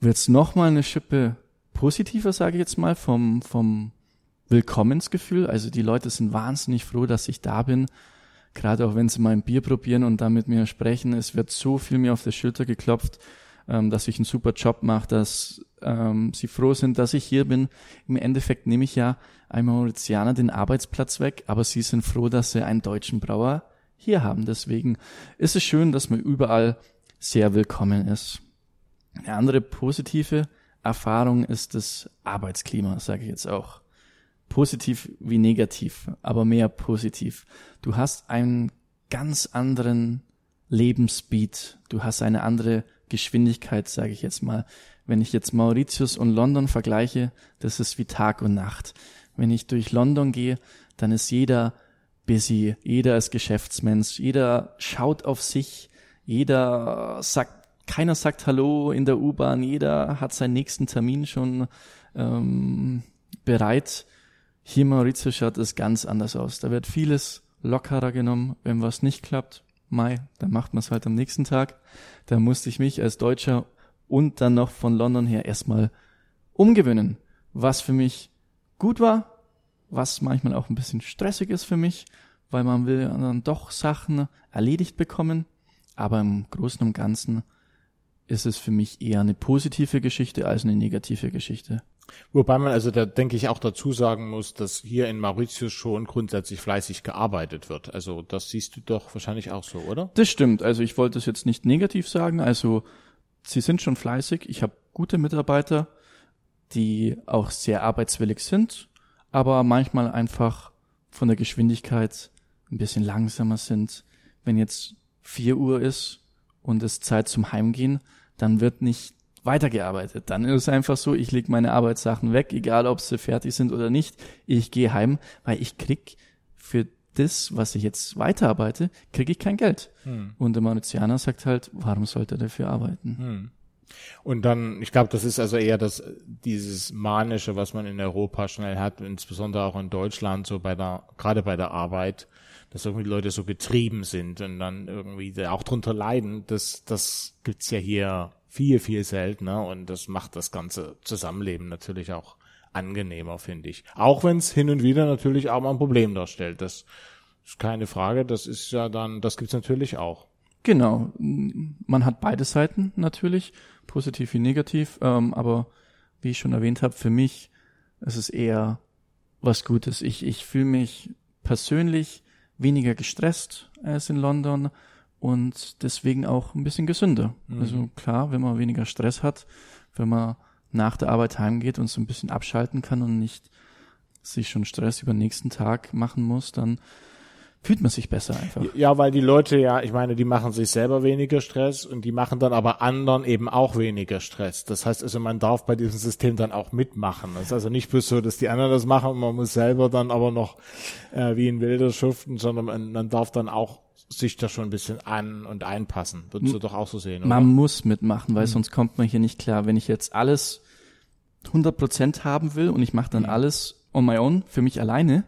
wird's noch mal eine Schippe positiver, sage ich jetzt mal, vom, vom Willkommensgefühl. Also die Leute sind wahnsinnig froh, dass ich da bin. Gerade auch wenn sie mal ein Bier probieren und dann mit mir sprechen. Es wird so viel mir auf der Schulter geklopft, ähm, dass ich einen super Job mache, dass ähm, sie froh sind, dass ich hier bin. Im Endeffekt nehme ich ja einem Mauritianer den Arbeitsplatz weg, aber sie sind froh, dass sie einen deutschen Brauer hier haben. Deswegen ist es schön, dass man überall sehr willkommen ist. Eine andere positive Erfahrung ist das Arbeitsklima, sage ich jetzt auch. Positiv wie negativ, aber mehr positiv. Du hast einen ganz anderen Lebensspeed. Du hast eine andere Geschwindigkeit, sage ich jetzt mal. Wenn ich jetzt Mauritius und London vergleiche, das ist wie Tag und Nacht. Wenn ich durch London gehe, dann ist jeder busy, jeder ist Geschäftsmensch, jeder schaut auf sich, jeder sagt, keiner sagt Hallo in der U-Bahn, jeder hat seinen nächsten Termin schon ähm, bereit. Hier in Mauritius schaut es ganz anders aus. Da wird vieles lockerer genommen, wenn was nicht klappt. Mai, dann macht man es halt am nächsten Tag. Da musste ich mich als Deutscher und dann noch von London her erstmal umgewöhnen, was für mich gut war, was manchmal auch ein bisschen stressig ist für mich, weil man will dann doch Sachen erledigt bekommen. Aber im Großen und Ganzen ist es für mich eher eine positive Geschichte als eine negative Geschichte. Wobei man also da denke ich auch dazu sagen muss, dass hier in Mauritius schon grundsätzlich fleißig gearbeitet wird. Also das siehst du doch wahrscheinlich auch so, oder? Das stimmt. Also ich wollte es jetzt nicht negativ sagen. Also sie sind schon fleißig. Ich habe gute Mitarbeiter, die auch sehr arbeitswillig sind aber manchmal einfach von der Geschwindigkeit ein bisschen langsamer sind. Wenn jetzt vier Uhr ist und es Zeit zum Heimgehen, dann wird nicht weitergearbeitet. Dann ist es einfach so, ich lege meine Arbeitssachen weg, egal ob sie fertig sind oder nicht. Ich gehe heim, weil ich krieg für das, was ich jetzt weiterarbeite, kriege ich kein Geld. Hm. Und der Mauritianer sagt halt, warum sollte er dafür arbeiten? Hm. Und dann, ich glaube, das ist also eher das, dieses Manische, was man in Europa schnell hat, insbesondere auch in Deutschland, so bei der, gerade bei der Arbeit, dass irgendwie Leute so getrieben sind und dann irgendwie auch drunter leiden, das, das gibt's ja hier viel, viel seltener und das macht das ganze Zusammenleben natürlich auch angenehmer, finde ich. Auch wenn es hin und wieder natürlich auch mal ein Problem darstellt. Das ist keine Frage, das ist ja dann, das gibt's natürlich auch. Genau, man hat beide Seiten natürlich, positiv wie negativ, ähm, aber wie ich schon erwähnt habe, für mich ist es eher was Gutes. Ich, ich fühle mich persönlich weniger gestresst als in London und deswegen auch ein bisschen gesünder. Mhm. Also klar, wenn man weniger Stress hat, wenn man nach der Arbeit heimgeht und so ein bisschen abschalten kann und nicht sich schon Stress über den nächsten Tag machen muss, dann fühlt man sich besser einfach. Ja, weil die Leute ja, ich meine, die machen sich selber weniger Stress und die machen dann aber anderen eben auch weniger Stress. Das heißt also, man darf bei diesem System dann auch mitmachen. Das ist also nicht bloß so, dass die anderen das machen und man muss selber dann aber noch äh, wie ein Wilder schuften, sondern man, man darf dann auch sich da schon ein bisschen an und einpassen. Würdest du doch auch so sehen, oder? Man muss mitmachen, weil mhm. sonst kommt man hier nicht klar. Wenn ich jetzt alles 100% haben will und ich mache dann mhm. alles on my own, für mich alleine,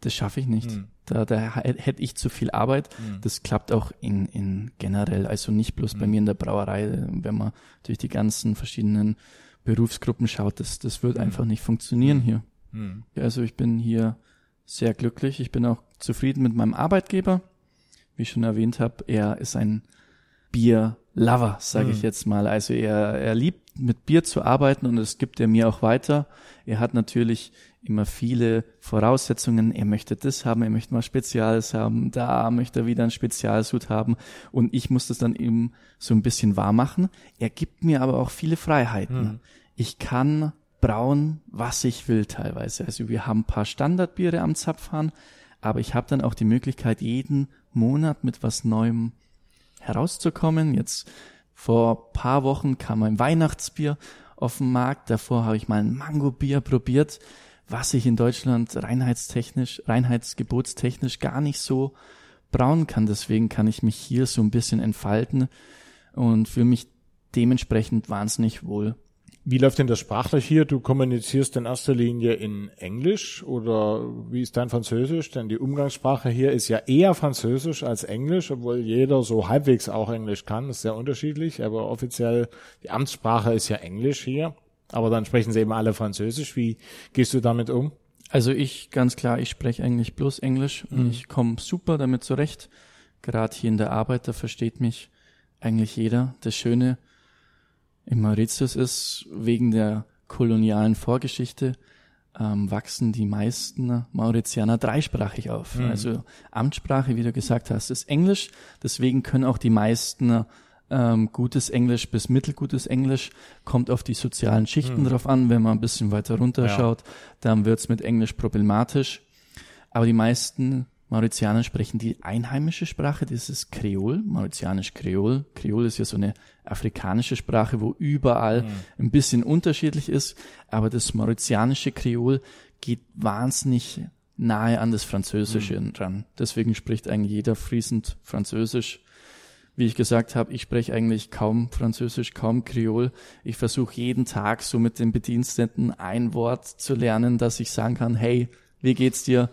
das schaffe ich nicht. Mhm. Da, da hätte ich zu viel Arbeit. Mhm. Das klappt auch in, in generell, also nicht bloß mhm. bei mir in der Brauerei, wenn man durch die ganzen verschiedenen Berufsgruppen schaut, das, das wird mhm. einfach nicht funktionieren mhm. hier. Mhm. Also ich bin hier sehr glücklich. Ich bin auch zufrieden mit meinem Arbeitgeber. Wie ich schon erwähnt habe, er ist ein Bier-Lover, sage ich mhm. jetzt mal. Also er, er liebt mit Bier zu arbeiten und es gibt er mir auch weiter. Er hat natürlich immer viele Voraussetzungen. Er möchte das haben, er möchte mal Speziales haben, da möchte er wieder ein Spezialsud haben und ich muss das dann eben so ein bisschen wahr machen. Er gibt mir aber auch viele Freiheiten. Mhm. Ich kann brauen, was ich will teilweise. Also wir haben ein paar Standardbiere am Zapfhahn, aber ich habe dann auch die Möglichkeit, jeden Monat mit was Neuem herauszukommen. Jetzt vor paar Wochen kam ein Weihnachtsbier auf den Markt. Davor habe ich mal ein Mango-Bier probiert was ich in Deutschland reinheitstechnisch, reinheitsgebotstechnisch gar nicht so brauen kann. Deswegen kann ich mich hier so ein bisschen entfalten und fühle mich dementsprechend wahnsinnig wohl. Wie läuft denn das sprachlich hier? Du kommunizierst in erster Linie in Englisch oder wie ist dein Französisch? Denn die Umgangssprache hier ist ja eher Französisch als Englisch, obwohl jeder so halbwegs auch Englisch kann. Das ist sehr unterschiedlich, aber offiziell die Amtssprache ist ja Englisch hier. Aber dann sprechen sie eben alle Französisch. Wie gehst du damit um? Also ich, ganz klar, ich spreche eigentlich bloß Englisch und Mhm. ich komme super damit zurecht. Gerade hier in der Arbeit, da versteht mich eigentlich jeder. Das Schöne in Mauritius ist, wegen der kolonialen Vorgeschichte ähm, wachsen die meisten Mauritianer dreisprachig auf. Mhm. Also Amtssprache, wie du gesagt hast, ist Englisch. Deswegen können auch die meisten ähm, gutes Englisch bis mittelgutes Englisch. Kommt auf die sozialen Schichten Mhm. drauf an. Wenn man ein bisschen weiter runterschaut, dann wird's mit Englisch problematisch. Aber die meisten Mauritianer sprechen die einheimische Sprache, das ist Kreol, Mauritianisch Kreol. Kreol ist ja so eine afrikanische Sprache, wo überall ein bisschen unterschiedlich ist, aber das mauritianische Kreol geht wahnsinnig nahe an das Französische dran. Deswegen spricht eigentlich jeder fließend Französisch. Wie ich gesagt habe, ich spreche eigentlich kaum Französisch, kaum Kreol. Ich versuche jeden Tag so mit den Bediensteten ein Wort zu lernen, dass ich sagen kann, hey, wie geht's dir?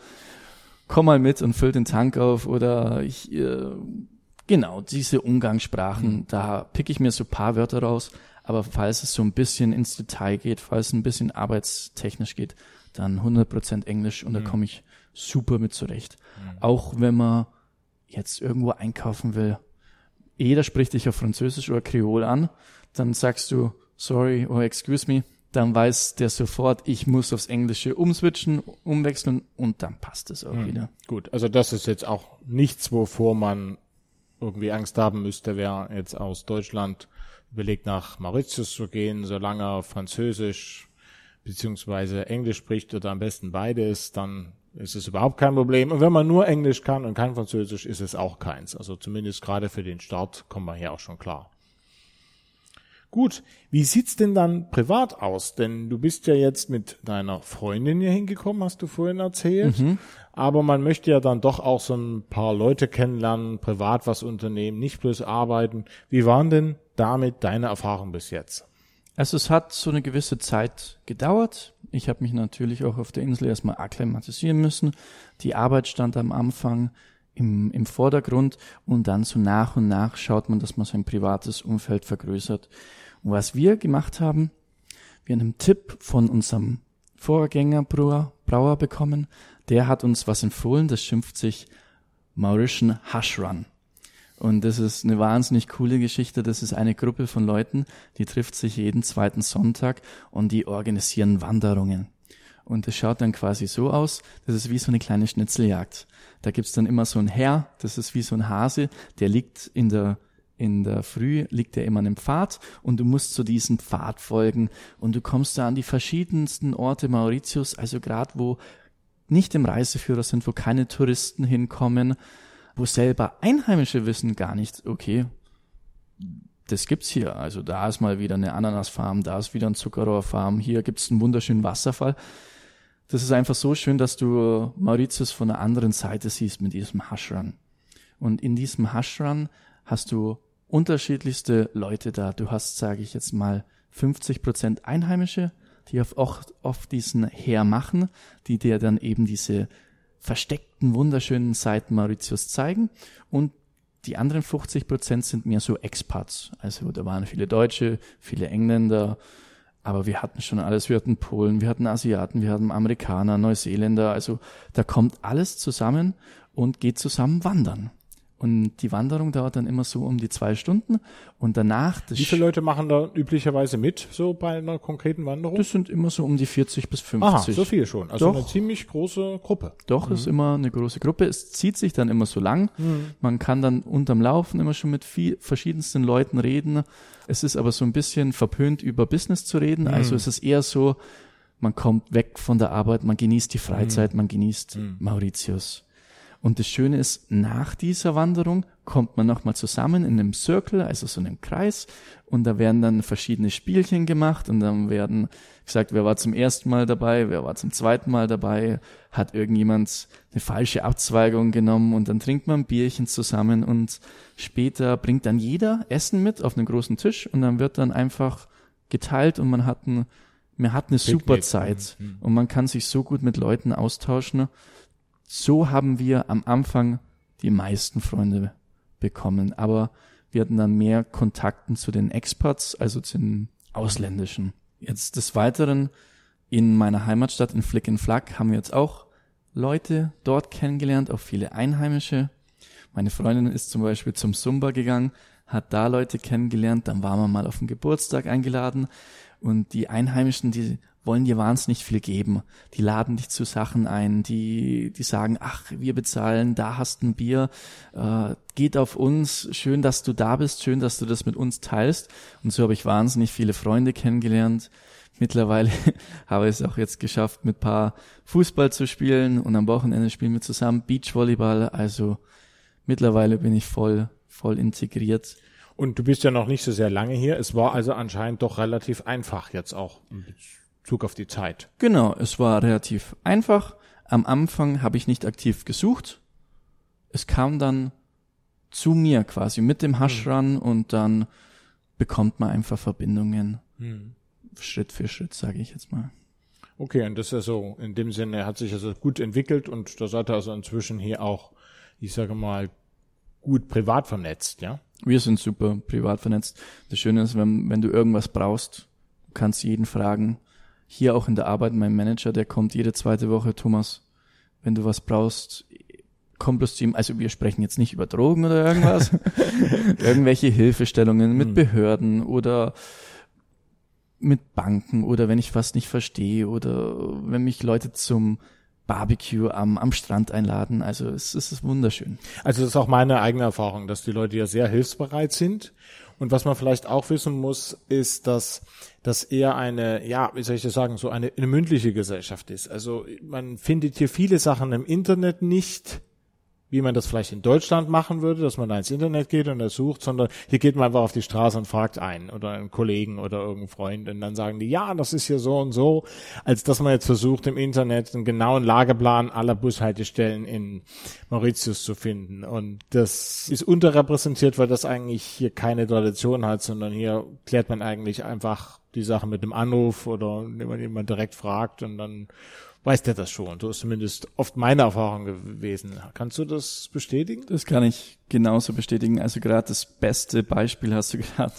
Komm mal mit und füll den Tank auf oder ich, äh, genau, diese Umgangssprachen, da pick ich mir so ein paar Wörter raus, aber falls es so ein bisschen ins Detail geht, falls es ein bisschen arbeitstechnisch geht, dann 100% Englisch und da komme ich super mit zurecht. Auch wenn man jetzt irgendwo einkaufen will, jeder spricht dich auf Französisch oder Kreol an, dann sagst du sorry or excuse me, dann weiß der sofort, ich muss aufs Englische umswitchen, umwechseln und dann passt es auch wieder. Gut, also das ist jetzt auch nichts, wovor man irgendwie Angst haben müsste, wer jetzt aus Deutschland überlegt, nach Mauritius zu gehen, solange er Französisch beziehungsweise Englisch spricht oder am besten beides, dann ist es überhaupt kein Problem. Und wenn man nur Englisch kann und kein Französisch, ist es auch keins. Also zumindest gerade für den Start kommen wir hier auch schon klar. Gut, wie sieht's denn dann privat aus? Denn du bist ja jetzt mit deiner Freundin hier hingekommen, hast du vorhin erzählt. Aber man möchte ja dann doch auch so ein paar Leute kennenlernen, privat was unternehmen, nicht bloß arbeiten. Wie waren denn damit deine Erfahrungen bis jetzt? Also es hat so eine gewisse Zeit gedauert. Ich habe mich natürlich auch auf der Insel erstmal akklimatisieren müssen. Die Arbeit stand am Anfang im, im Vordergrund und dann so nach und nach schaut man, dass man sein privates Umfeld vergrößert. Und was wir gemacht haben, wir haben einen Tipp von unserem Vorgänger Brauer, Brauer bekommen. Der hat uns was empfohlen, das schimpft sich Mauritian Hush Run. Und das ist eine wahnsinnig coole Geschichte. Das ist eine Gruppe von Leuten, die trifft sich jeden zweiten Sonntag und die organisieren Wanderungen. Und das schaut dann quasi so aus, das ist wie so eine kleine Schnitzeljagd. Da gibt's dann immer so ein Herr, das ist wie so ein Hase, der liegt in der in der Früh liegt er immer an einem Pfad und du musst zu diesem Pfad folgen und du kommst da an die verschiedensten Orte Mauritius, also gerade wo nicht im Reiseführer sind, wo keine Touristen hinkommen, wo selber Einheimische wissen gar nicht, okay, das gibt's hier. Also da ist mal wieder eine Ananasfarm, da ist wieder ein Zuckerrohrfarm, hier gibt's einen wunderschönen Wasserfall. Das ist einfach so schön, dass du Mauritius von der anderen Seite siehst mit diesem Hushrun. Und in diesem Hushrun hast du unterschiedlichste Leute da. Du hast, sage ich jetzt mal, 50 Prozent Einheimische, die auch auf diesen Heer machen, die dir dann eben diese versteckten, wunderschönen Seiten Mauritius zeigen. Und die anderen 50 Prozent sind mehr so Expats. Also da waren viele Deutsche, viele Engländer, aber wir hatten schon alles. Wir hatten Polen, wir hatten Asiaten, wir hatten Amerikaner, Neuseeländer. Also da kommt alles zusammen und geht zusammen wandern. Und die Wanderung dauert dann immer so um die zwei Stunden. Und danach, das, Wie viele Leute machen da üblicherweise mit, so bei einer konkreten Wanderung? das sind immer so um die 40 bis 50. Aha, so viel schon. Also Doch. eine ziemlich große Gruppe. Doch, ist immer eine große Gruppe. Es zieht sich dann immer so lang. Man kann dann unterm Laufen immer schon mit viel, verschiedensten Leuten reden. Es ist aber so ein bisschen verpönt, über Business zu reden. Also es ist eher so, man kommt weg von der Arbeit, man genießt die Freizeit, man genießt Mauritius. Und das Schöne ist, nach dieser Wanderung kommt man nochmal zusammen in einem Circle, also so einem Kreis, und da werden dann verschiedene Spielchen gemacht und dann werden gesagt, wer war zum ersten Mal dabei, wer war zum zweiten Mal dabei, hat irgendjemand eine falsche Abzweigung genommen und dann trinkt man ein Bierchen zusammen und später bringt dann jeder Essen mit auf einen großen Tisch und dann wird dann einfach geteilt und man hat ein, man hat eine super Picknick. Zeit und man kann sich so gut mit Leuten austauschen. So haben wir am Anfang die meisten Freunde bekommen, aber wir hatten dann mehr Kontakten zu den Expats, also zu den ausländischen. Jetzt des Weiteren In meiner Heimatstadt in Flick in Flack haben wir jetzt auch Leute dort kennengelernt, auch viele Einheimische. Meine Freundin ist zum Beispiel zum Sumba gegangen, hat da Leute kennengelernt, dann waren wir mal auf den Geburtstag eingeladen und die Einheimischen, die wollen dir wahnsinnig viel geben. Die laden dich zu Sachen ein, die, die sagen, ach, wir bezahlen, da hast ein Bier, äh, geht auf uns, schön, dass du da bist, schön, dass du das mit uns teilst. Und so habe ich wahnsinnig viele Freunde kennengelernt. Mittlerweile habe ich es auch jetzt geschafft, mit paar Fußball zu spielen und am Wochenende spielen wir zusammen Beachvolleyball. Also mittlerweile bin ich voll, voll integriert. Und du bist ja noch nicht so sehr lange hier. Es war also anscheinend doch relativ einfach jetzt auch Bezug auf die Zeit. Genau, es war relativ einfach. Am Anfang habe ich nicht aktiv gesucht. Es kam dann zu mir quasi mit dem Haschran hm. und dann bekommt man einfach Verbindungen. Hm. Schritt für Schritt, sage ich jetzt mal. Okay, und das ist ja so, in dem Sinne hat sich also gut entwickelt und da seid ihr also inzwischen hier auch, ich sage mal, gut privat vernetzt, ja? Wir sind super privat vernetzt. Das Schöne ist, wenn, wenn du irgendwas brauchst, du kannst jeden fragen. Hier auch in der Arbeit, mein Manager, der kommt jede zweite Woche, Thomas, wenn du was brauchst, komm bloß zu ihm. Also wir sprechen jetzt nicht über Drogen oder irgendwas. Irgendwelche Hilfestellungen mit hm. Behörden oder mit Banken oder wenn ich was nicht verstehe oder wenn mich Leute zum Barbecue am, am Strand einladen. Also es, es ist wunderschön. Also das ist auch meine eigene Erfahrung, dass die Leute ja sehr hilfsbereit sind. Und was man vielleicht auch wissen muss, ist, dass das eher eine, ja, wie soll ich das sagen, so eine, eine mündliche Gesellschaft ist. Also man findet hier viele Sachen im Internet nicht, wie man das vielleicht in Deutschland machen würde, dass man da ins Internet geht und das sucht, sondern hier geht man einfach auf die Straße und fragt einen oder einen Kollegen oder irgendeinen Freund und dann sagen die, ja, das ist hier so und so, als dass man jetzt versucht, im Internet einen genauen Lageplan aller Bushaltestellen in Mauritius zu finden. Und das ist unterrepräsentiert, weil das eigentlich hier keine Tradition hat, sondern hier klärt man eigentlich einfach die Sache mit einem Anruf oder wenn man jemand direkt fragt und dann weiß der das schon. So ist zumindest oft meine Erfahrung gewesen. Kannst du das bestätigen? Das kann ich genauso bestätigen. Also gerade das beste Beispiel hast du gerade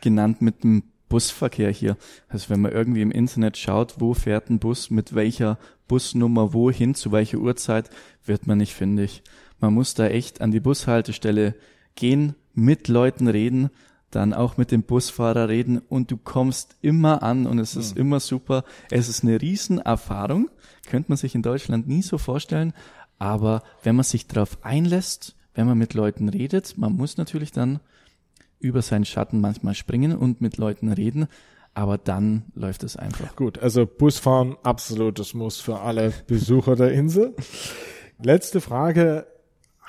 genannt mit dem Busverkehr hier. Also wenn man irgendwie im Internet schaut, wo fährt ein Bus, mit welcher Busnummer wohin, zu welcher Uhrzeit, wird man nicht findig. Man muss da echt an die Bushaltestelle gehen, mit Leuten reden, dann auch mit dem Busfahrer reden und du kommst immer an und es ist mhm. immer super. Es ist eine Riesenerfahrung, könnte man sich in Deutschland nie so vorstellen, aber wenn man sich darauf einlässt, wenn man mit Leuten redet, man muss natürlich dann über seinen Schatten manchmal springen und mit Leuten reden, aber dann läuft es einfach. Gut, also Busfahren absolutes Muss für alle Besucher der Insel. Letzte Frage,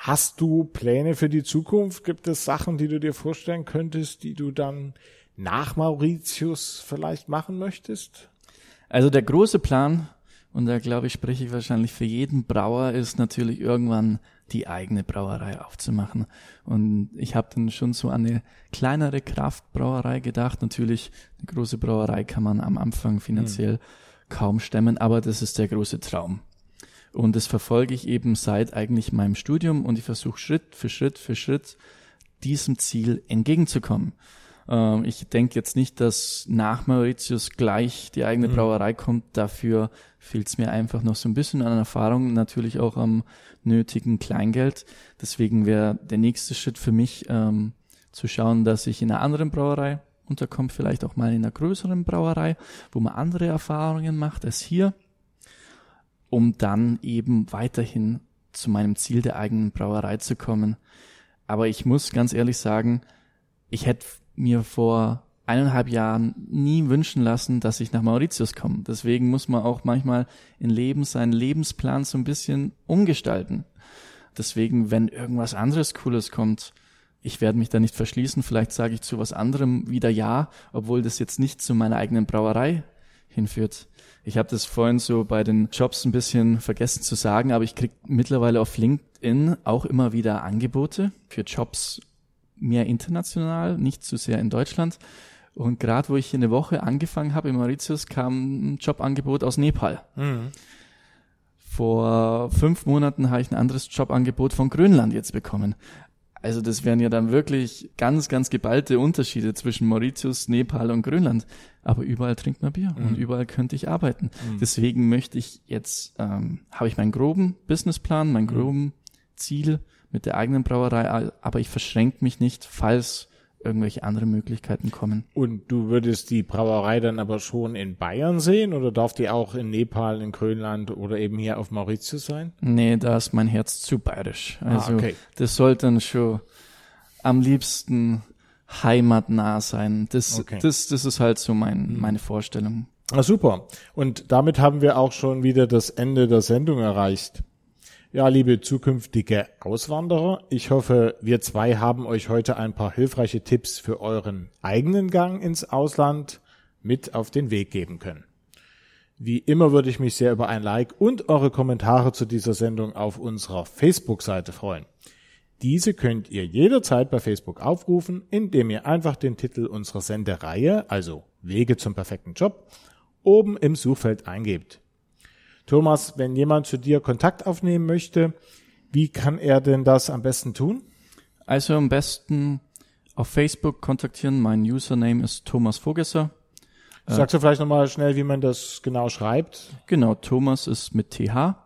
Hast du Pläne für die Zukunft? Gibt es Sachen, die du dir vorstellen könntest, die du dann nach Mauritius vielleicht machen möchtest? Also der große Plan, und da glaube ich, spreche ich wahrscheinlich für jeden Brauer, ist natürlich irgendwann die eigene Brauerei aufzumachen. Und ich habe dann schon so an eine kleinere Kraftbrauerei gedacht. Natürlich, eine große Brauerei kann man am Anfang finanziell hm. kaum stemmen, aber das ist der große Traum. Und das verfolge ich eben seit eigentlich meinem Studium und ich versuche Schritt für Schritt für Schritt diesem Ziel entgegenzukommen. Ähm, ich denke jetzt nicht, dass nach Mauritius gleich die eigene mhm. Brauerei kommt. Dafür fehlt es mir einfach noch so ein bisschen an Erfahrung, natürlich auch am nötigen Kleingeld. Deswegen wäre der nächste Schritt für mich ähm, zu schauen, dass ich in einer anderen Brauerei unterkomme, vielleicht auch mal in einer größeren Brauerei, wo man andere Erfahrungen macht als hier um dann eben weiterhin zu meinem Ziel der eigenen Brauerei zu kommen. Aber ich muss ganz ehrlich sagen, ich hätte mir vor eineinhalb Jahren nie wünschen lassen, dass ich nach Mauritius komme. Deswegen muss man auch manchmal im Leben seinen Lebensplan so ein bisschen umgestalten. Deswegen, wenn irgendwas anderes Cooles kommt, ich werde mich da nicht verschließen. Vielleicht sage ich zu was anderem wieder ja, obwohl das jetzt nicht zu meiner eigenen Brauerei hinführt. Ich habe das vorhin so bei den Jobs ein bisschen vergessen zu sagen, aber ich krieg mittlerweile auf LinkedIn auch immer wieder Angebote für Jobs mehr international, nicht zu sehr in Deutschland. Und gerade wo ich hier eine Woche angefangen habe in Mauritius, kam ein Jobangebot aus Nepal. Mhm. Vor fünf Monaten habe ich ein anderes Jobangebot von Grönland jetzt bekommen. Also das wären ja dann wirklich ganz, ganz geballte Unterschiede zwischen Mauritius, Nepal und Grönland. Aber überall trinkt man Bier mhm. und überall könnte ich arbeiten. Mhm. Deswegen möchte ich jetzt, ähm, habe ich meinen groben Businessplan, mein mhm. groben Ziel mit der eigenen Brauerei, aber ich verschränke mich nicht, falls irgendwelche andere Möglichkeiten kommen. Und du würdest die Brauerei dann aber schon in Bayern sehen oder darf die auch in Nepal, in Grönland oder eben hier auf Mauritius sein? Nee, da ist mein Herz zu bayerisch. Ah, also ah, okay. das sollte dann schon am liebsten heimatnah sein. Das, okay. das, das ist halt so mein, hm. meine Vorstellung. Ah, super. Und damit haben wir auch schon wieder das Ende der Sendung erreicht. Ja, liebe zukünftige Auswanderer, ich hoffe, wir zwei haben euch heute ein paar hilfreiche Tipps für euren eigenen Gang ins Ausland mit auf den Weg geben können. Wie immer würde ich mich sehr über ein Like und eure Kommentare zu dieser Sendung auf unserer Facebook-Seite freuen. Diese könnt ihr jederzeit bei Facebook aufrufen, indem ihr einfach den Titel unserer Sendereihe, also Wege zum perfekten Job, oben im Suchfeld eingebt. Thomas, wenn jemand zu dir Kontakt aufnehmen möchte, wie kann er denn das am besten tun? Also am besten auf Facebook kontaktieren. Mein Username ist Thomas Vogesser. Sagst du vielleicht nochmal schnell, wie man das genau schreibt? Genau, Thomas ist mit TH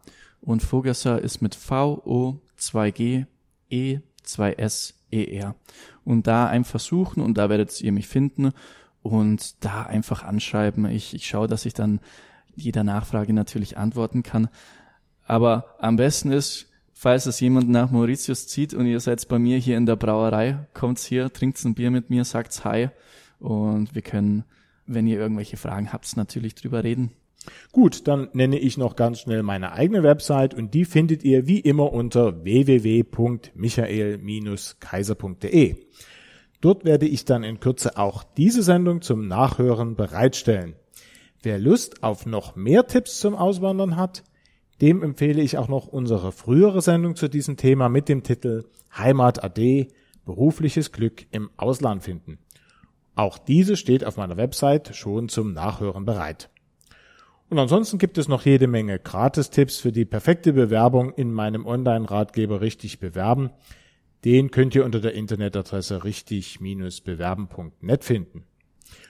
und Vogesser ist mit V, O, 2G, E, 2S, ER. Und da einfach suchen und da werdet ihr mich finden und da einfach anschreiben. Ich, ich schaue, dass ich dann jeder Nachfrage natürlich antworten kann. Aber am besten ist, falls es jemand nach Mauritius zieht und ihr seid bei mir hier in der Brauerei, kommt's hier, trinkt's ein Bier mit mir, sagt's Hi und wir können, wenn ihr irgendwelche Fragen habt, natürlich drüber reden. Gut, dann nenne ich noch ganz schnell meine eigene Website und die findet ihr wie immer unter www.michael-kaiser.de. Dort werde ich dann in Kürze auch diese Sendung zum Nachhören bereitstellen. Wer Lust auf noch mehr Tipps zum Auswandern hat, dem empfehle ich auch noch unsere frühere Sendung zu diesem Thema mit dem Titel Heimat AD berufliches Glück im Ausland finden. Auch diese steht auf meiner Website schon zum Nachhören bereit. Und ansonsten gibt es noch jede Menge Gratistipps für die perfekte Bewerbung in meinem Online-Ratgeber Richtig bewerben. Den könnt ihr unter der Internetadresse richtig-bewerben.net finden.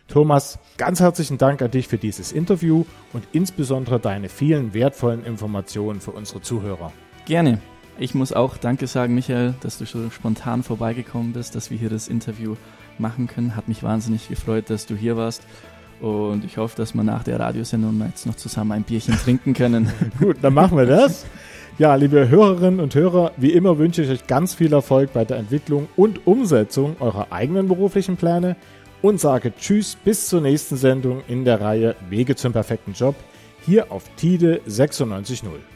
Thomas, ganz herzlichen Dank an dich für dieses Interview und insbesondere deine vielen wertvollen Informationen für unsere Zuhörer. Gerne. Ich muss auch Danke sagen, Michael, dass du so spontan vorbeigekommen bist, dass wir hier das Interview machen können. Hat mich wahnsinnig gefreut, dass du hier warst. Und ich hoffe, dass wir nach der Radiosendung jetzt noch zusammen ein Bierchen trinken können. Gut, dann machen wir das. Ja, liebe Hörerinnen und Hörer, wie immer wünsche ich euch ganz viel Erfolg bei der Entwicklung und Umsetzung eurer eigenen beruflichen Pläne und sage Tschüss bis zur nächsten Sendung in der Reihe Wege zum perfekten Job hier auf TIDE 96.0.